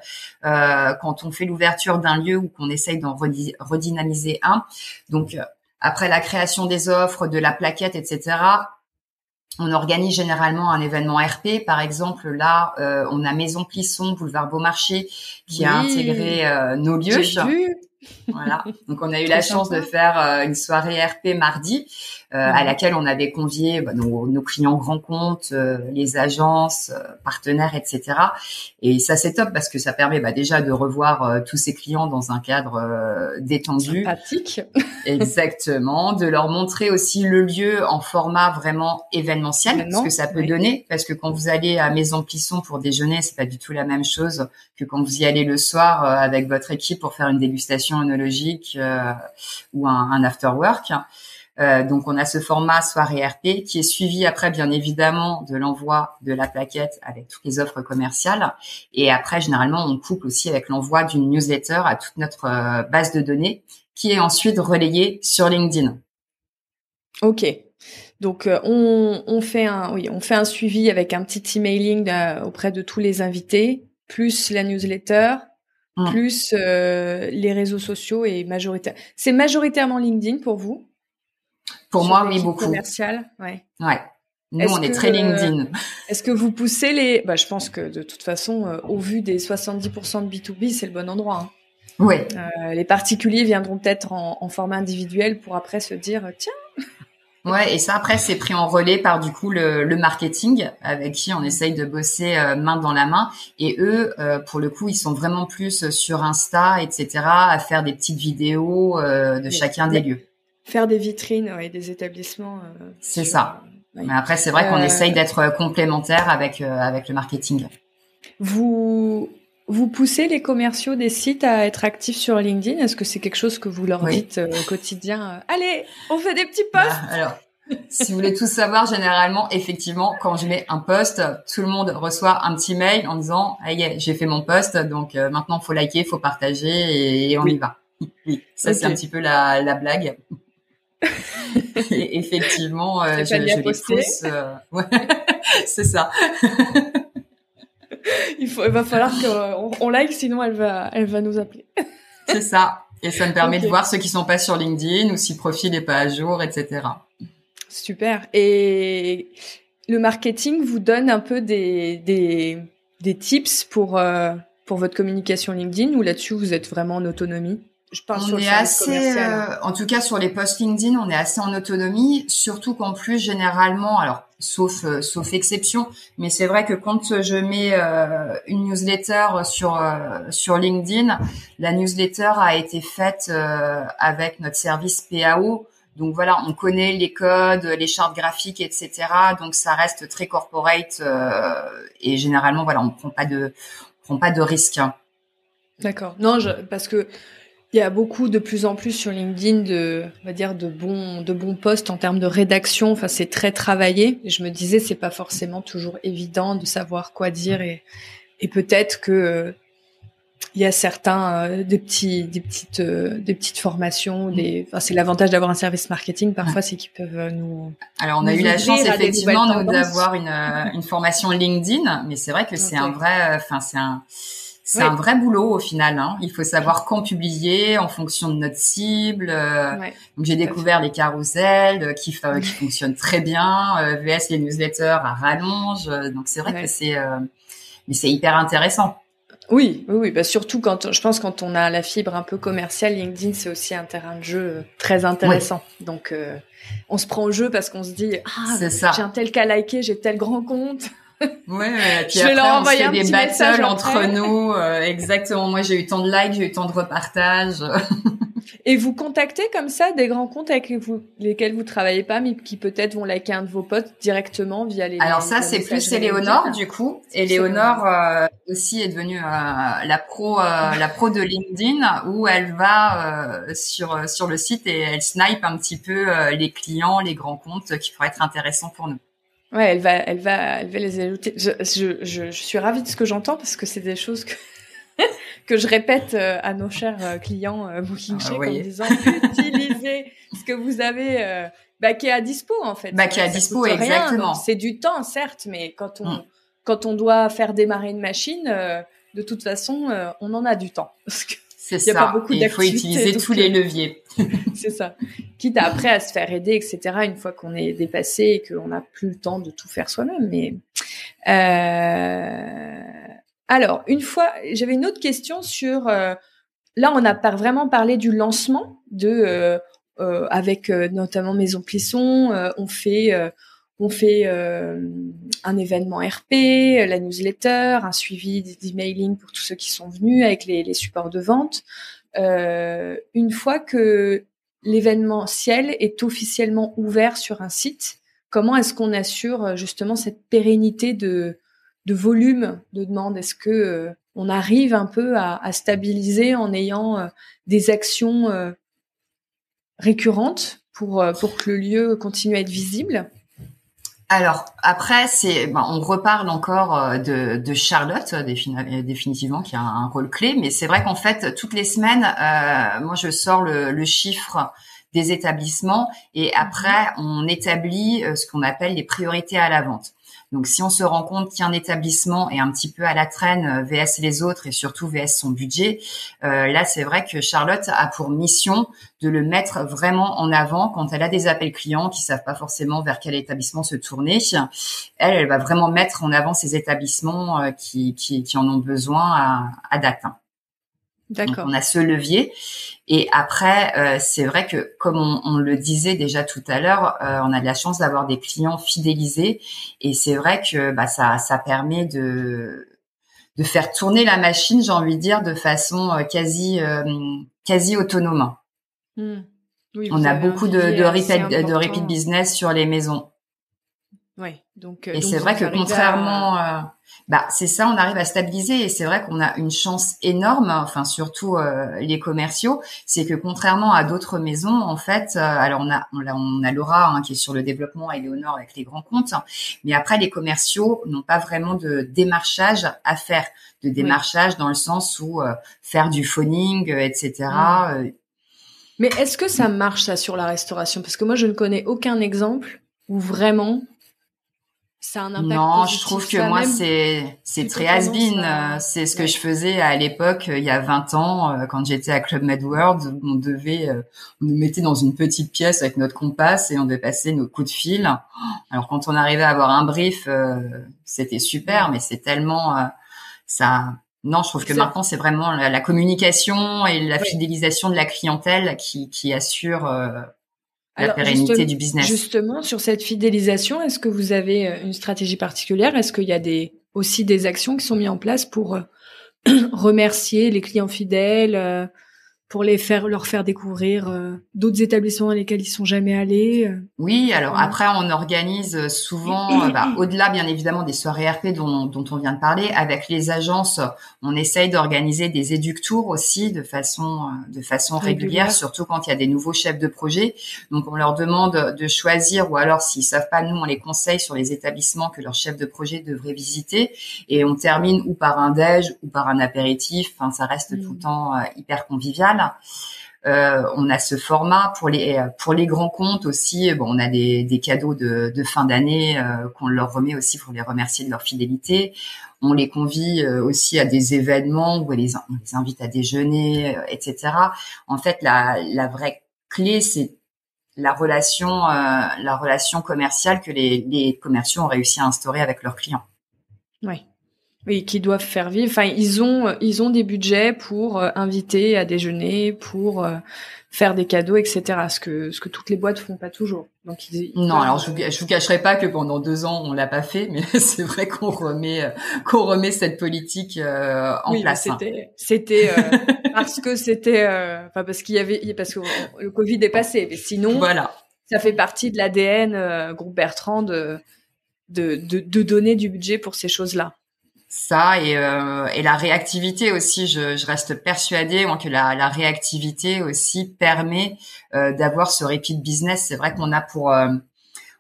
euh, quand on fait l'ouverture d'un lieu ou qu'on essaye d'en redynamiser un. Donc, euh, après la création des offres, de la plaquette, etc. On organise généralement un événement RP. Par exemple, là, euh, on a Maison Plisson, boulevard Beaumarchais, qui a intégré euh, nos lieux. Voilà. [LAUGHS] Donc on a eu la chance de faire euh, une soirée RP mardi à laquelle on avait convié bah, nos, clients grands comptes, euh, les agences, partenaires, etc. Et ça c'est top parce que ça permet bah, déjà de revoir tous ces clients dans un cadre détendu. Sympathique. [LAUGHS] [LAUGHS] Exactement. De leur montrer aussi le lieu en format vraiment événementiel, ce que ça peut donner. Parce que quand vous allez à Maison Plisson pour déjeuner, c'est pas du tout la même chose que quand vous y allez le soir avec votre équipe pour faire une dégustation onologique euh, ou un, un after work. Euh, donc on a ce format soirée RP qui est suivi après bien évidemment de l'envoi de la plaquette avec toutes les offres commerciales et après généralement on couple aussi avec l'envoi d'une newsletter à toute notre euh, base de données qui est ensuite relayée sur LinkedIn. Ok. Donc on, on, fait un oui on fait un suivi avec un petit emailing auprès de tous les invités plus la newsletter Mmh. plus euh, les réseaux sociaux et majoritaire. C'est majoritairement LinkedIn pour vous? Pour moi, oui, beaucoup. Commercial, ouais. Ouais. Nous, on est très LinkedIn. Euh, est-ce que vous poussez les Bah, je pense que de toute façon, euh, au vu des 70% de B2B, c'est le bon endroit. Hein. Oui. les particuliers viendront peut-être en, en, format individuel pour après se dire tiens, Ouais, et ça après c'est pris en relais par du coup le, le marketing avec qui on essaye de bosser euh, main dans la main. Et eux, euh, pour le coup, ils sont vraiment plus sur Insta, etc., à faire des petites vidéos euh, de chacun des lieux. Faire des vitrines et des établissements. c'est ça. Mais après, c'est vrai qu'on essaye d'être complémentaire avec avec le marketing. Vous vous poussez les commerciaux des sites à être actifs sur LinkedIn? Est-ce que c'est quelque chose que vous leur dites au quotidien Allez, on fait des petits bah, posts. alors, si vous voulez tout savoir, généralement, effectivement, quand je mets un post, tout le monde reçoit un petit mail en disant hey, j'ai fait mon post, donc euh, maintenant faut liker, faut partager et, on y va. Oui, ça c'est un petit peu la, la blague. Et [LAUGHS] effectivement, euh, je, je les pousse. Euh, ouais, [LAUGHS] c'est ça. [LAUGHS] il faut, il va falloir qu'on on like, sinon elle va, elle va nous appeler. c'est ça. Et ça me permet de voir ceux qui sont pas sur LinkedIn ou si le profil n'est pas à jour, etc. Super. Et le marketing vous donne un peu des, des, des tips pour, euh, pour votre communication LinkedIn ou là-dessus vous êtes vraiment en autonomie? Je parle on est assez, euh, en tout cas sur les posts LinkedIn, on est assez en autonomie, surtout qu'en plus généralement, alors sauf euh, sauf exception, mais c'est vrai que quand je mets une newsletter sur sur LinkedIn, la newsletter a été faite avec notre service PAO donc voilà, on connaît les codes, les chartes graphiques, etc. Donc ça reste très corporate euh, et généralement voilà, on prend pas de on prend pas de risques. Hein. D'accord. Non, je, parce que il y a beaucoup de plus en plus sur LinkedIn de, on va dire de bons de bons posts en termes de rédaction. Enfin, c'est très travaillé. Et je me disais, c'est pas forcément toujours évident de savoir quoi dire et et peut-être que il y a certains euh, des petits des petites euh, des petites formations des enfin, c'est l'avantage d'avoir un service marketing parfois c'est qu'ils peuvent euh, nous alors on a eu la chance effectivement d'avoir une une formation LinkedIn mais c'est vrai que c'est un vrai enfin c'est un c'est un vrai boulot au final. Hein. Il faut savoir quand publier en fonction de notre cible. Donc j'ai découvert les carousels qui, qui fonctionnent très bien, VS les newsletters à rallonge. Donc c'est vrai que c'est mais c'est hyper intéressant. Oui, oui, oui. Bah surtout quand je pense quand on a la fibre un peu commerciale, LinkedIn c'est aussi un terrain de jeu euh, très intéressant. Donc euh, on se prend au jeu parce qu'on se dit ah j'ai un tel cas liké, j'ai tel grand compte. Ouais, [LAUGHS] puis je vais leur fait des battles entre nous. Euh, exactement. Moi, j'ai eu tant de likes, j'ai eu tant de repartages. [LAUGHS] Et vous contactez comme ça des grands comptes avec vous, lesquels vous travaillez pas, mais qui peut-être vont liker un de vos potes directement via les. Alors ça, c'est plus Éléonore du coup. Éléonore euh, aussi est devenue euh, la pro, euh, la pro de LinkedIn, où elle va sur sur le site et elle snipe un petit peu les clients, les grands comptes qui pourraient être intéressants pour nous. Ouais, elle va, elle va, elle va les ajouter. Je, je, je, je suis ravie de ce que j'entends parce que c'est des choses que [LAUGHS] que je répète euh, à nos chers euh, clients euh, Booking ah, en disant utilisez ce que vous avez bah, qui est à dispo en fait. Bah, qui est à dispo exactement. C'est du temps certes, mais quand on mm. quand on doit faire démarrer une machine, de toute façon, on en a du temps. [LAUGHS] C'est ça. Pas beaucoup il faut utiliser tous les leviers. [LAUGHS] [LAUGHS] c'est ça. Quitte après à se faire aider, etc. Une fois qu'on est dépassé et qu'on n'a plus le temps de tout faire soi-même. Mais euh, alors, une fois, j'avais une autre question sur. Euh, là, on a vraiment parlé du lancement de euh, euh, avec notamment Maison Plisson. on fait on fait un événement RP, la newsletter, un suivi d'emailing pour tous ceux qui sont venus avec les, supports de vente. une fois que l'événementiel est officiellement ouvert sur un site, comment est-ce qu'on assure justement cette pérennité de volume de demande? Est-ce que euh, on arrive un peu à, stabiliser en ayant euh, des actions euh, récurrentes pour que le lieu continue à être visible? Alors après, c'est bon, on reparle encore de, de Charlotte définitivement qui a un rôle clé, mais c'est vrai qu'en fait toutes les semaines, moi je sors le, le, chiffre des établissements et après on établit ce qu'on appelle les priorités à la vente. Donc, si on se rend compte qu'un établissement est un petit peu à la traîne euh, VS les autres et surtout VS son budget, euh, là, c'est vrai que Charlotte a pour mission de le mettre vraiment en avant quand elle a des appels clients qui savent pas forcément vers quel établissement se tourner. Elle, elle va vraiment mettre en avant ces établissements euh, qui, qui, qui en ont besoin à, à date. D'accord. On a ce levier. Et après, euh, c'est vrai que comme on, le disait déjà tout à l'heure, euh, on a de la chance d'avoir des clients fidélisés. Et c'est vrai que bah, ça, ça permet de de faire tourner la machine, j'ai envie de dire, de façon euh, quasi quasi autonome. Oui, on a beaucoup de, de repeat, de repeat business sur les maisons. Ouais. Donc. et c'est vrai que contrairement, bah c'est ça, on arrive à stabiliser et c'est vrai qu'on a une chance énorme, enfin surtout euh, les commerciaux, c'est que contrairement à d'autres maisons, en fait, euh, alors on a on a, on a Laura hein, qui est sur le développement et Léonore avec les grands comptes, mais après les commerciaux n'ont pas vraiment de démarchage à faire, de démarchage dans le sens où euh, faire du phoning, etc. Mmh. Mais est-ce que ça marche ça sur la restauration? Parce que moi je ne connais aucun exemple où vraiment non, je trouve que moi c'est c'est très has euh, C'est ce que je faisais à l'époque il y a 20 ans euh, quand j'étais à Club Med World. On devait euh, on nous mettait dans une petite pièce avec notre compas et on devait passer nos coups de fil. Alors quand on arrivait à avoir un brief, c'était super, mais c'est tellement ça. Non, je trouve que maintenant c'est vraiment la, communication et la fidélisation de la clientèle qui qui assure la pérennité du business. Justement, sur cette fidélisation, est-ce que vous avez euh, une stratégie particulière? Est-ce qu'il y a des, aussi des actions qui sont mises en place pour euh, [CLEARS THROAT] remercier les clients fidèles, euh, pour les faire leur faire découvrir euh, d'autres établissements dans lesquels ils sont jamais allés euh. Oui, alors après on organise souvent euh, bah, [COUGHS] au-delà bien évidemment des soirées RP dont, dont, on vient de parler avec les agences, on essaye d'organiser des éductours aussi de façon de façon régulière, surtout quand il y a des nouveaux chefs de projet. Donc on leur demande de choisir ou alors s'ils savent pas nous on les conseille sur les établissements que leur chef de projet devrait visiter et on termine ou par un déj ou par un apéritif, enfin ça reste tout le temps hyper convivial. Euh, on a ce format pour les pour les grands comptes aussi. Bon, on a des, des cadeaux de, de fin d'année euh, qu'on leur remet aussi pour les remercier de leur fidélité. On les convie euh, aussi à des événements où on les, on les invite à déjeuner, etc. En fait, la, la vraie clé, c'est la relation la relation commerciale que les, les commerciaux ont réussi à instaurer avec leurs clients. Oui. Oui, qui doivent faire vivre. Enfin, ils ont ils ont des budgets pour euh, inviter à déjeuner, pour euh, faire des cadeaux, etc. Ce que ce que toutes les boîtes font pas toujours. Donc ils, non, alors je vous, je vous cacherai pas que pendant deux ans on l'a pas fait, mais [LAUGHS] c'est vrai qu'on remet qu'on remet cette politique euh, en oui, place. C'était c'était [LAUGHS] parce que c'était enfin parce qu'il y avait parce que le Covid est passé, mais sinon voilà. Ça fait partie de l'ADN groupe Bertrand de, de de de donner du budget pour ces choses-là ça et, euh, et la réactivité aussi. Je, je reste persuadée que la, la, réactivité aussi permet euh, d'avoir ce repeat business. C'est vrai qu'on a pour, euh,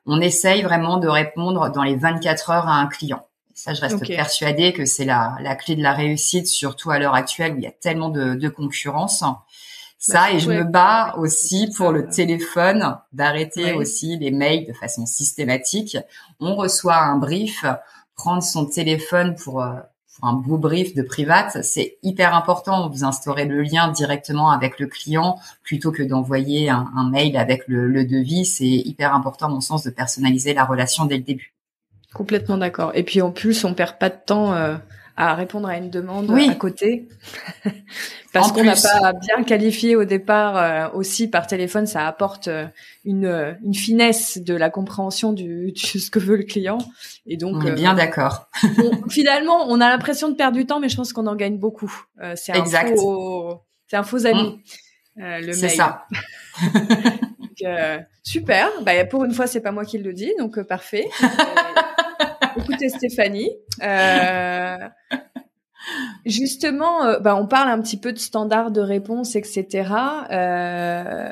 on essaye vraiment de répondre dans les 24 heures à un client. Ça, je reste persuadée que c'est la, la clé de la réussite, surtout à l'heure actuelle où il y a tellement de, de concurrence. Ça, bah, et je me bats aussi pour le téléphone, d'arrêter aussi les mails de façon systématique. On reçoit un brief, prendre son téléphone pour, euh, un beau brief de private, c'est hyper important. Vous instaurez le lien directement avec le client plutôt que d'envoyer un, mail avec le, devis. C'est hyper important, mon sens, de personnaliser la relation dès le début. Complètement d'accord. Et puis en plus, on perd pas de temps. Euh, à répondre à une demande à côté. [LAUGHS] Parce qu'on n'a pas bien qualifié au départ euh, aussi par téléphone ça apporte euh, une, une finesse de la compréhension du, [LAUGHS] de ce que veut le client. Et donc on est bien euh, d'accord finalement on a l'impression de perdre du temps mais je pense qu'on en gagne beaucoup. C'est un exact. faux c'est un faux ami mm. le c'est ça. [LAUGHS] Super. Bah, pour une fois c'est pas moi qui le dis donc parfait Écoutez Stéphanie, euh, justement, euh, bah, on parle un petit peu de standards de réponse, etc. Euh,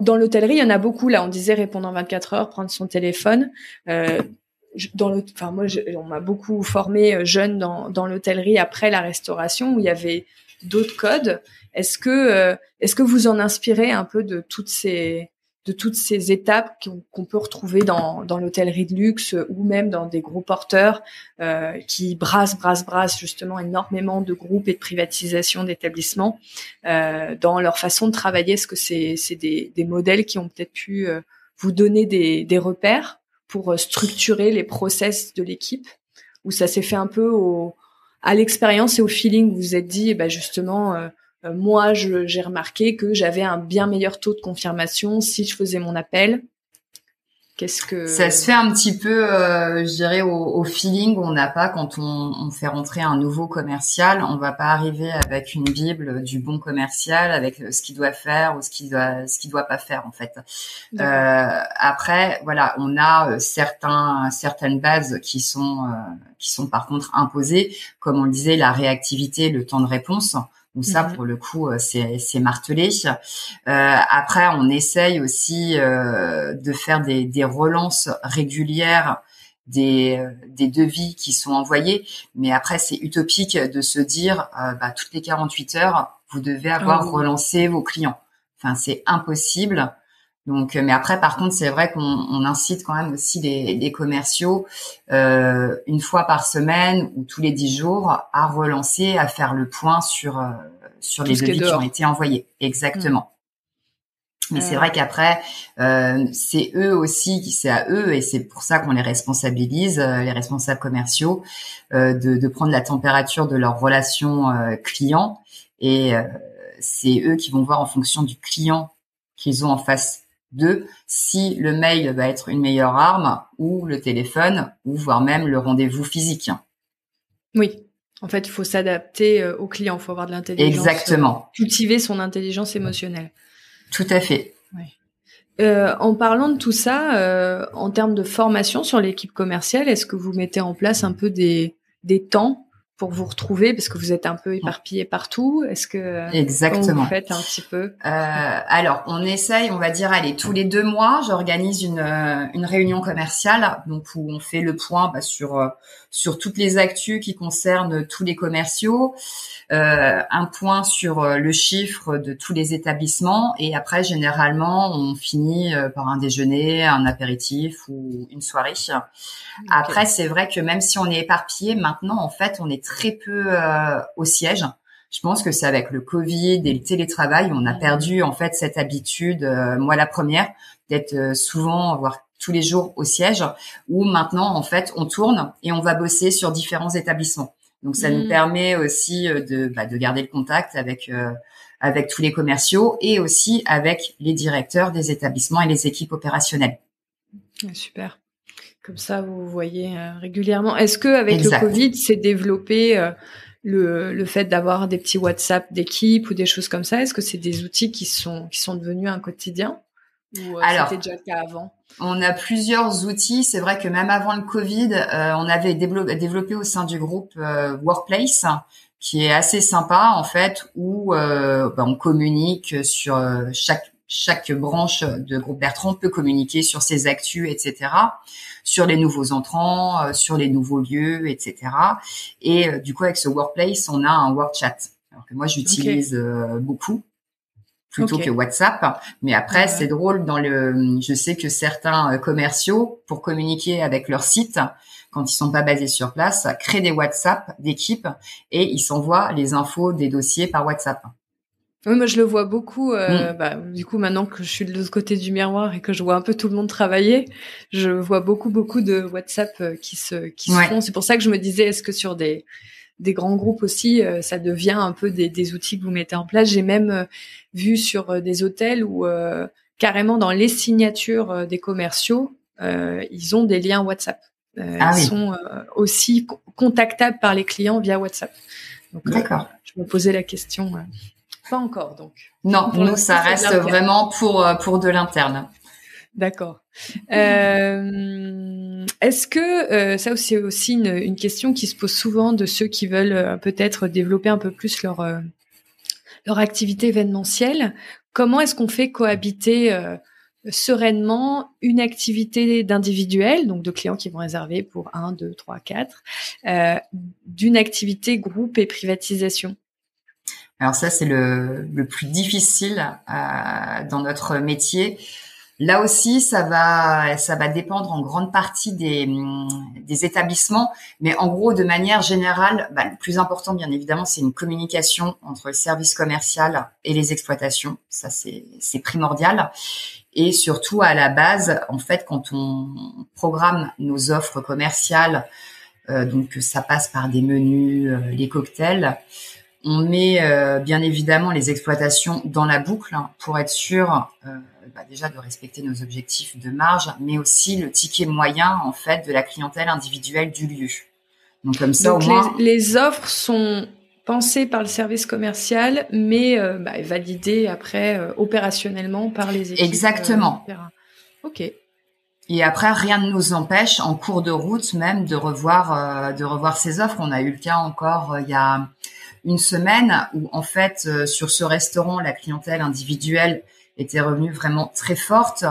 dans l'hôtellerie, il y en a beaucoup. Là, on disait répondre en 24 heures, prendre son téléphone. dans le, enfin moi, on m'a beaucoup formé jeune dans, dans l'hôtellerie après la restauration où il y avait d'autres codes. Est-ce que, est-ce que vous en inspirez un peu de toutes ces de toutes ces étapes qu'on peut retrouver dans, l'hôtellerie de luxe ou même dans des gros porteurs euh, qui brassent, brassent, brassent justement énormément de groupes et de privatisation d'établissements euh, dans leur façon de travailler. Est-ce que c'est des, modèles qui ont peut-être pu euh, vous donner des, repères pour structurer les process de l'équipe? Ou ça s'est fait un peu à l'expérience et au feeling vous vous êtes dit, bah justement, euh, moi, j'ai remarqué que j'avais un bien meilleur taux de confirmation si je faisais mon appel. Qu'est-ce que ça se fait un petit peu, euh, je dirais, au, au feeling. On n'a pas quand on, on, fait rentrer un nouveau commercial, on va pas arriver avec une bible du bon commercial, avec ce qu'il doit faire ou ce qu'il doit, ce qu'il doit pas faire en fait. Euh, après, voilà, on a euh, certains, certaines bases qui sont, euh, qui sont par contre imposées, comme on le disait, la réactivité, le temps de réponse. Donc ça, mhm. pour le coup, euh, c'est martelé. Euh, après, on essaye aussi euh, de faire des, des, relances régulières des, des devis qui sont envoyés. Mais après, c'est utopique de se dire, bah, toutes les 48 heures, vous devez avoir relancé vos clients. Enfin, c'est impossible. Donc, mais après, par contre, c'est vrai qu'on on incite quand même aussi les, les commerciaux euh, une fois par semaine ou tous les dix jours à relancer, à faire le point sur euh, sur les devis qui, ont été envoyés. Exactement. Mmh. Mais c'est vrai qu'après, euh, c'est eux aussi, c'est à eux, et c'est pour ça qu'on les responsabilise, euh, les responsables commerciaux, euh, de, de, prendre la température de leurs relations euh, clients. Et c'est eux qui vont voir en fonction du client qu'ils ont en face deux, si le mail va être une meilleure arme ou le téléphone ou voire même le rendez-vous physique. Oui. En fait, il faut s'adapter euh, au client, il faut avoir de l'intelligence. Exactement. Euh, cultiver son intelligence émotionnelle. Tout à fait. Euh, en parlant de tout ça, en termes de formation sur l'équipe commerciale, est-ce que vous mettez en place un peu des, des temps pour vous retrouver parce que vous êtes un peu éparpillé partout. Est-ce que exactement. vous faites un petit peu euh, Alors, on essaye, on va dire, allez, tous les deux mois, j'organise une, euh, une réunion commerciale, donc où on fait le point bah, sur euh, sur toutes les actus qui concernent tous les commerciaux, un point sur le chiffre de tous les établissements, et après, généralement, on finit par un déjeuner, un apéritif ou une soirée. Après, c'est vrai que même si on est éparpillé, maintenant, en fait, on est très peu euh, au siège. Je pense que c'est avec le Covid et le télétravail, on a perdu en fait cette habitude, euh, moi la première, d'être euh, souvent, voire tous les jours au siège, où maintenant en fait on tourne et on va bosser sur différents établissements. Donc ça nous mmh. permet aussi de, bah, de garder le contact avec avec tous les commerciaux et aussi avec les directeurs des établissements et les équipes opérationnelles. Super. Comme ça, vous voyez euh, régulièrement. Est-ce que avec le Covid, c'est développé euh, le, le fait d'avoir des petits WhatsApp d'équipe ou des choses comme ça? Est-ce que c'est des outils qui sont qui sont devenus un quotidien? Ou euh, c'était déjà le cas avant? On a plusieurs outils. C'est vrai que même avant le Covid, on avait développé, au sein du groupe Workplace qui est assez sympa en fait, où bah, on communique sur chaque chaque branche de groupe Bertrand peut communiquer sur ses actus, etc., sur les nouveaux entrants, euh, sur les nouveaux lieux, etc. Et euh, du coup, avec ce workplace, on a un work chat, alors que moi j'utilise euh, beaucoup plutôt que WhatsApp. Mais après, c'est drôle dans le, je sais que certains commerciaux, pour communiquer avec leur site, quand ils sont pas basés sur place, créent des WhatsApp d'équipe et ils s'envoient les infos des dossiers par WhatsApp. Oui, moi je le vois beaucoup. Euh, mm. bah, du coup, maintenant que je suis de l'autre côté du miroir et que je vois un peu tout le monde travailler, je vois beaucoup beaucoup de WhatsApp euh, qui se qui se font. C'est pour ça que je me disais, est-ce que sur des des grands groupes aussi, euh, ça devient un peu des, des, outils que vous mettez en place. J'ai même euh, vu sur des hôtels où carrément dans les signatures des commerciaux, ils ont des liens WhatsApp. Ah ils sont aussi contactables par les clients via WhatsApp. D'accord. je me posais la question. Pas encore, donc. Non, nous, ça reste vraiment pour, euh, pour de l'interne. D'accord. Euh, Est-ce que euh, ça c'est aussi une, question qui se pose souvent de ceux qui veulent euh, peut-être développer un peu plus leur leur activité événementielle Comment est-ce qu'on fait cohabiter sereinement une activité d'individuel, donc de clients qui vont réserver pour 1, 2, 3, 4, d'une activité groupe et privatisation? Alors ça, c'est le, le, plus difficile dans notre métier. Là aussi, ça va, ça va dépendre en grande partie des, des établissements, mais en gros, de manière générale, bah, le plus important, bien évidemment, c'est une communication entre le service commercial et les exploitations. Ça, c'est primordial. Et surtout, à la base, en fait, quand on programme nos offres commerciales, euh, donc ça passe par des menus, euh, les cocktails, on met euh, bien évidemment les exploitations dans la boucle pour être sûr euh, bah, déjà de respecter nos objectifs de marge, mais aussi le ticket moyen en fait de la clientèle individuelle du lieu. Donc comme ça, au moins... les, offres sont pensées par le service commercial, mais euh, bah, validées après euh, opérationnellement par les équipes. Exactement. ok. Et après, rien ne nous empêche, en cours de route même, de revoir, de revoir ces offres. On a eu le cas encore il y a une semaine où en fait euh, sur ce restaurant la clientèle individuelle était revenue vraiment très forte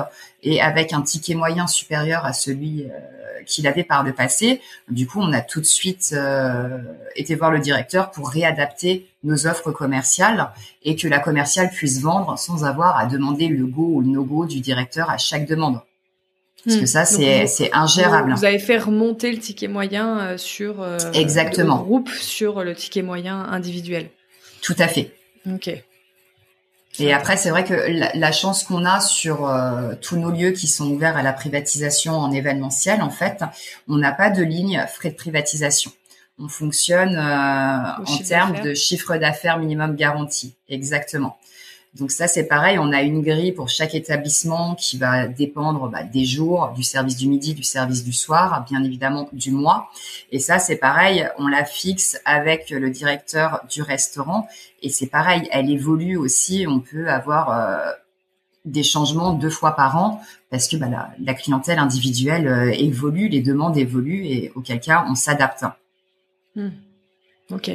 et avec un ticket moyen supérieur à celui euh, qu'il avait par le passé. Du coup, on a tout de suite euh, été voir le directeur pour réadapter nos offres commerciales et que la commerciale puisse vendre sans avoir à demander le go ou le no-go du directeur à chaque demande. Parce que hmm. ça, c'est ingérable. Vous, avez fait remonter le ticket moyen euh, sur euh, Exactement. le groupe sur le ticket moyen individuel. Tout à fait. Ok. Et après, c'est vrai que la, chance qu'on a sur euh, tous nos lieux qui sont ouverts à la privatisation en événementiel, en fait, on n'a pas de ligne frais de privatisation. On fonctionne en termes de chiffre d'affaires minimum garanti. Exactement. Donc ça, c'est pareil, on a une grille pour chaque établissement qui va dépendre bah, des jours, du service du midi, du service du soir, bien évidemment du mois. Et ça, c'est pareil, on la fixe avec le directeur du restaurant. Et c'est pareil, elle évolue aussi. On peut avoir euh, des changements deux fois par an parce que bah, la, clientèle individuelle euh, évolue, les demandes évoluent et auquel cas on s'adapte. Hmm. Ok.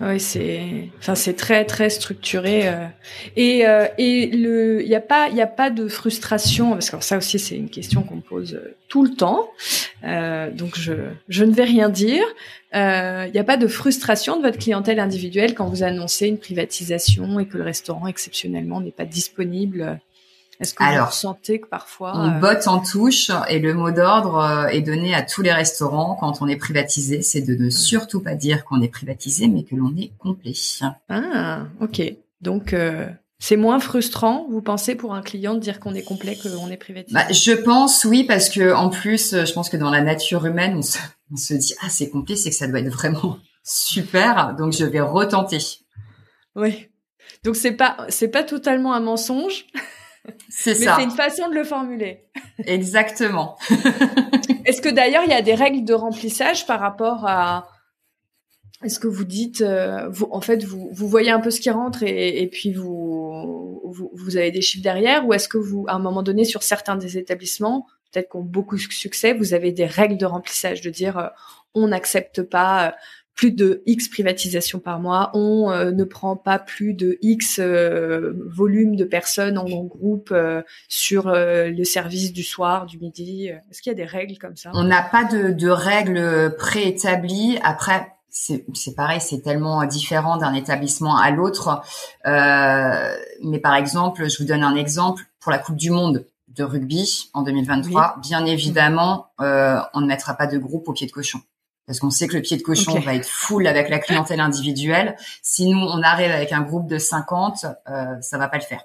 Oui, c'est, enfin, c'est très très structuré euh. et euh, et le, il y a pas y a pas de frustration parce que ça aussi c'est une question qu'on pose euh, tout le temps. donc je je ne vais rien dire. Il n'y a pas de frustration de votre clientèle individuelle quand vous annoncez une privatisation et que le restaurant exceptionnellement n'est pas disponible est-ce que Alors, vous ressentez que parfois on euh, botte en touche et le mot d'ordre euh, est donné à tous les restaurants quand on est privatisé, c'est de ne surtout pas dire qu'on est privatisé, mais que l'on est complet. Ah, ok. Donc euh, c'est moins frustrant, vous pensez, pour un client de dire qu'on est complet qu'on est privatisé bah, Je pense, oui, parce que en plus, je pense que dans la nature humaine, on se, on se dit ah c'est complet, c'est que ça doit être vraiment [LAUGHS] super, donc je vais retenter. Oui. Donc c'est pas c'est pas totalement un mensonge. C'est ça. c'est une façon de le formuler. Exactement. [LAUGHS] Est-ce que d'ailleurs il y a des règles de remplissage par rapport à est-ce que vous dites, euh, vous, en fait, vous, vous voyez un peu ce qui rentre et, et puis vous, vous, vous, avez des chiffres derrière, ou est-ce que vous, à un moment donné, sur certains des établissements, peut-être qu'on beaucoup de succès, vous avez des règles de remplissage, de dire, euh, on n'accepte pas plus de X privatisations par mois, on euh, ne prend pas plus de X euh, volume de personnes en, groupe euh, sur le service du soir, du midi. Est-ce qu'il y a des règles comme ça? On n'a pas de, de règles préétablies. Après, c'est pareil, c'est tellement différent d'un établissement à l'autre. mais par exemple, je vous donne un exemple pour la Coupe du Monde de rugby en 2023. Bien évidemment, on ne mettra pas de groupe au pied de cochon parce qu'on sait que le pied de cochon va être full avec la clientèle individuelle. Si nous, on arrive avec un groupe de 50, euh, ça va pas le faire.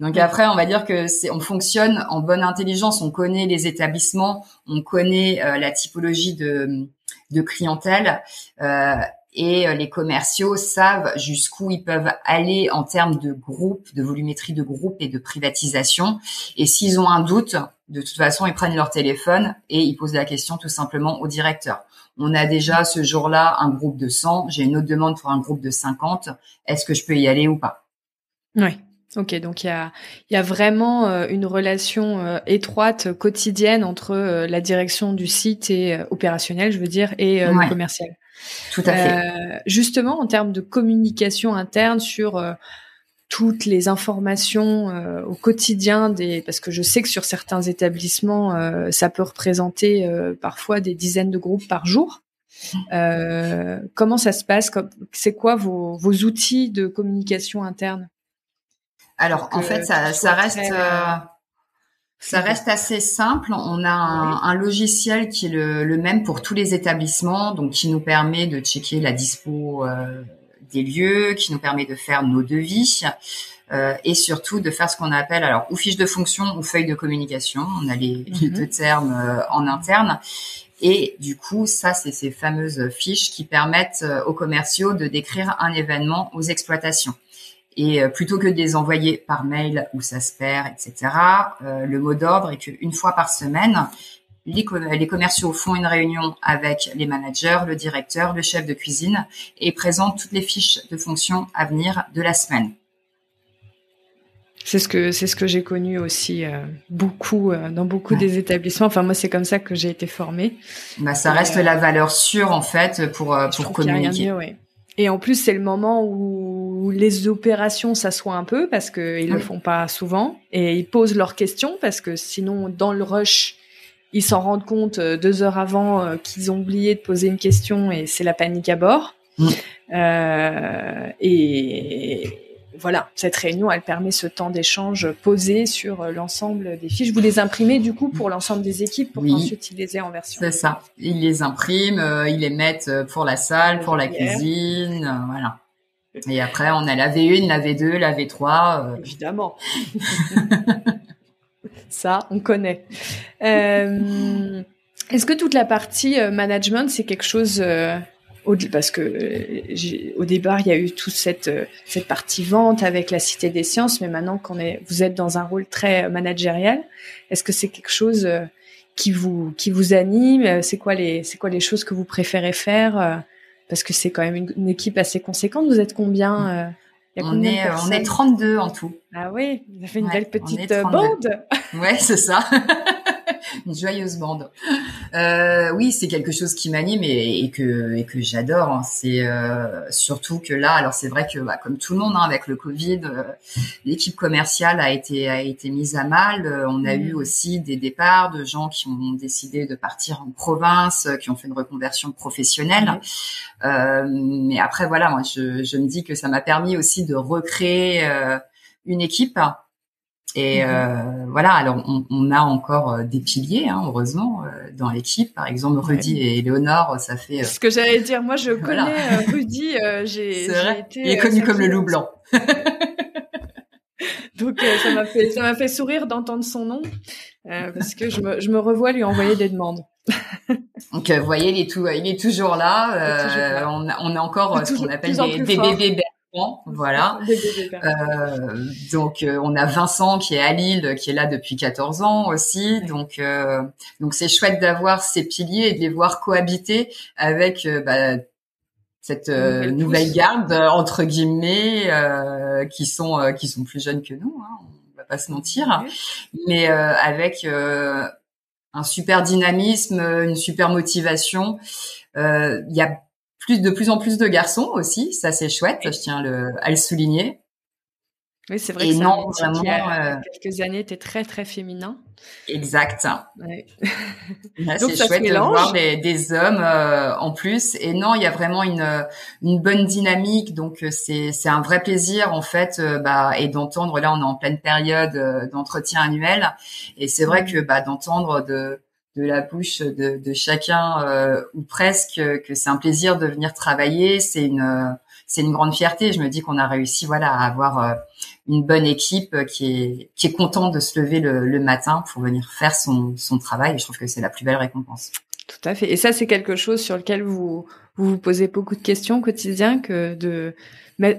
Donc après, on va dire que c'est, on fonctionne en bonne intelligence. On connaît les établissements, on connaît euh, la typologie de, de clientèle. Euh, et euh, les commerciaux savent jusqu'où ils peuvent aller en termes de groupe, de volumétrie de groupe et de privatisation. Et s'ils ont un doute, de toute façon, ils prennent leur téléphone et ils posent la question tout simplement au directeur. On a déjà ce jour-là un groupe de 100, j'ai une autre demande pour un groupe de 50. Est-ce que je peux y aller ou pas? Oui. Ok, donc il y a, y a vraiment euh, une relation euh, étroite, quotidienne entre la direction du site et opérationnel, je veux dire, et le commercial. Tout à fait. Euh, justement, en termes de communication interne sur euh, toutes les informations euh, au quotidien des parce que je sais que sur certains établissements ça peut représenter parfois des dizaines de groupes par jour. comment ça se passe? C'est quoi vos, vos, outils de communication interne? Alors en fait ça, ça reste ça reste assez simple. On a un, logiciel qui est le, même pour tous les établissements, donc qui nous permet de checker la dispo euh, des lieux, qui nous permet de faire nos devis euh, et surtout de faire ce qu'on appelle alors ou fiche de fonction ou feuille de communication. On a les, mhm. deux termes euh, en interne. Et du coup, ça, c'est ces fameuses fiches qui permettent aux commerciaux de décrire un événement aux exploitations. Et plutôt que de les envoyer par mail où ça se perd, etc., le mot d'ordre est qu'une fois par semaine, les, les, commerciaux font une réunion avec les managers, le directeur, le chef de cuisine et présentent toutes les fiches de fonction à venir de la semaine. C'est ce que c'est ce que j'ai connu aussi euh, beaucoup euh, dans beaucoup des établissements. Enfin moi c'est comme ça que j'ai été formée. Bah ça reste euh, la valeur sûre en fait pour pour communiquer. Et en plus c'est le moment où les opérations s'assoient un peu parce que ils le font pas souvent et ils posent leurs questions parce que sinon dans le rush ils s'en rendent compte deux heures avant qu'ils ont oublié de poser une question et c'est la panique à bord. Mm. Euh, et, voilà, cette réunion, elle permet ce temps d'échange posé sur euh, l'ensemble des fiches. Vous les imprimez du coup pour l'ensemble des équipes pour qu'ensuite ils les aient en version. C'est ça. Ils les impriment, euh, ils les mettent euh, pour la salle, pour la cuisine, voilà. Et après, on a la V1, la V2, la V3. Évidemment. [LAUGHS] ça, on connaît. Est-ce que toute la partie management, c'est quelque chose parce que euh, au départ il y a eu toute cette euh, cette partie vente avec la Cité des Sciences, mais maintenant qu'on est vous êtes dans un rôle très managériel, est-ce que c'est quelque chose euh, qui vous qui vous anime C'est quoi les c'est quoi les choses que vous préférez faire Parce que c'est quand même une, équipe assez conséquente. Vous êtes combien on est on est 32 en tout. Ah oui, vous avez une belle petite bande. Ouais, c'est ça. [LAUGHS] [LAUGHS] une joyeuse bande. Euh, oui, c'est quelque chose qui m'anime et, que et que j'adore. Hein. C'est euh, surtout que là, alors c'est vrai que bah, comme tout le monde hein, avec le Covid, euh, l'équipe commerciale a été a été mise à mal. Euh, on a mmh. eu aussi des départs de gens qui ont décidé de partir en province, qui ont fait une reconversion professionnelle. Mmh. mais après voilà, moi je, je me dis que ça m'a permis aussi de recréer une équipe et mhm. euh, voilà, alors on, on, a encore euh, des piliers, hein, heureusement, euh, dans l'équipe. Par exemple, Rudy et Léonore, ça fait. Ce que j'allais dire, moi je connais Rudy, j'ai été. Il est connu comme le loup blanc. [LAUGHS] Donc ça m'a fait ça m'a fait sourire d'entendre son nom parce que je me, je me revois lui envoyer des demandes. [LAUGHS] Donc vous voyez, il est tout, il est toujours là. On, a, on a encore ce qu'on appelle des, des bébés voilà. [LAUGHS] Euh, donc euh, on a Vincent qui est à Lille, qui est là depuis 14 ans aussi. Donc euh, donc c'est chouette d'avoir ces piliers et de les voir cohabiter avec bah, cette nouvelle, garde entre guillemets qui sont qui sont plus jeunes que nous. Hein, on va pas se mentir, mais avec un super dynamisme, une super motivation. Il y a plus de plus en plus de garçons aussi, ça c'est chouette, je tiens le, à le souligner. Oui, c'est vrai que non, vraiment, il y a euh, quelques années était très très féminin. Exact. Ouais. [LAUGHS] c'est chouette de voir des, des hommes euh, en plus. Et non, il y a vraiment une une bonne dynamique. Donc euh, c'est c'est un vrai plaisir en fait, bah et d'entendre. Là, on est en pleine période d'entretien annuel, et c'est vrai mmh. que bah d'entendre de de la bouche de, de chacun euh, ou presque que c'est un plaisir de venir travailler. C'est une c'est une grande fierté. Je me dis qu'on a réussi voilà à avoir euh, une bonne équipe qui est qui est contente de se lever le, le matin pour venir faire son son travail. Je trouve que c'est la plus belle récompense. Tout à fait. Et ça, c'est quelque chose sur lequel vous vous, vous posez beaucoup de questions au quotidien que de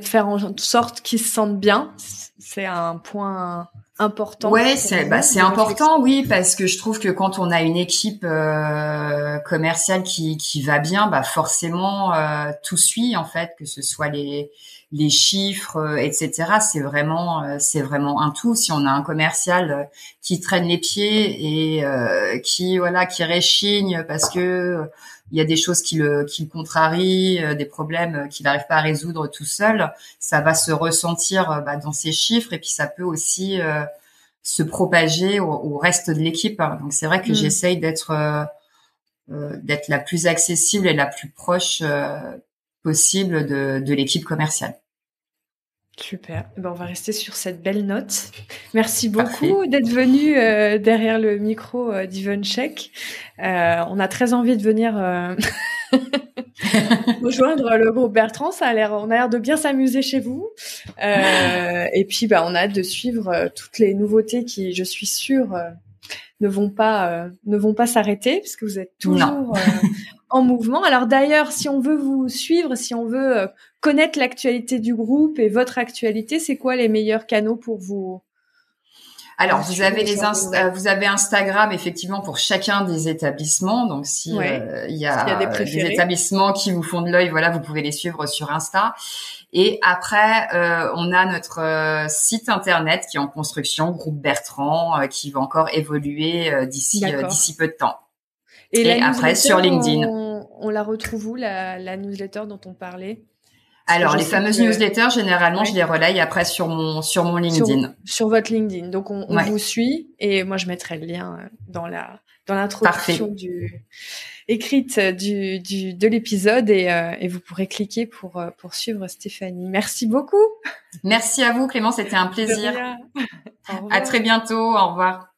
faire en sorte qu'ils se sentent bien. C'est un point important. Ouais, c'est bah, c'est important, oui, parce que je trouve que quand on a une équipe euh, commerciale qui qui va bien, bah forcément euh, tout suit en fait, que ce soit les les chiffres, euh, etc. C'est vraiment euh, c'est vraiment un tout. Si on a un commercial qui traîne les pieds et qui voilà qui réchigne parce que il y a des choses qui le, qui le contrarient, des problèmes qu'il n'arrive pas à résoudre tout seul, ça va se ressentir bah, dans ses chiffres et puis ça peut aussi se propager au, reste de l'équipe. Donc c'est vrai que mm. j'essaye d'être euh, d'être la plus accessible et la plus proche possible de, de l'équipe commerciale. Super. Eh ben, on va rester sur cette belle note. Merci beaucoup d'être venu euh, derrière le micro euh, d'Ivencheck. Euh, on a très envie de venir euh, [LAUGHS] rejoindre le groupe Bertrand. Ça a l'air, on a l'air de bien s'amuser chez vous. et puis, bah, on a hâte de suivre toutes les nouveautés qui, je suis sûre, ne vont pas ne vont pas s'arrêter puisque vous êtes toujours en mouvement. Alors d'ailleurs, si on veut vous suivre, si on veut connaître l'actualité du groupe et votre actualité, c'est quoi les meilleurs canaux pour vous? Alors, vous avez les euh, vous avez Instagram effectivement pour chacun des établissements. Donc, si euh, il y a, des, établissements qui vous font de l'œil, voilà, vous pouvez les suivre sur Insta. Et après, euh, on a notre site internet qui est en construction, groupe Bertrand, qui va encore évoluer d'ici d'ici peu de temps. Et, après sur LinkedIn. On, la retrouve où la, la newsletter dont on parlait? Alors, les fameuses newsletters, généralement, je les relaye après sur mon sur mon LinkedIn. Sur, votre LinkedIn. Donc, on, vous suit et moi, je mettrai le lien euh, dans la dans l'introduction du écrite du, du de l'épisode et, euh, et vous pourrez cliquer pour euh, pour suivre Stéphanie. Merci beaucoup. Merci à vous, Clément. C'était un plaisir. à très bientôt. Au revoir.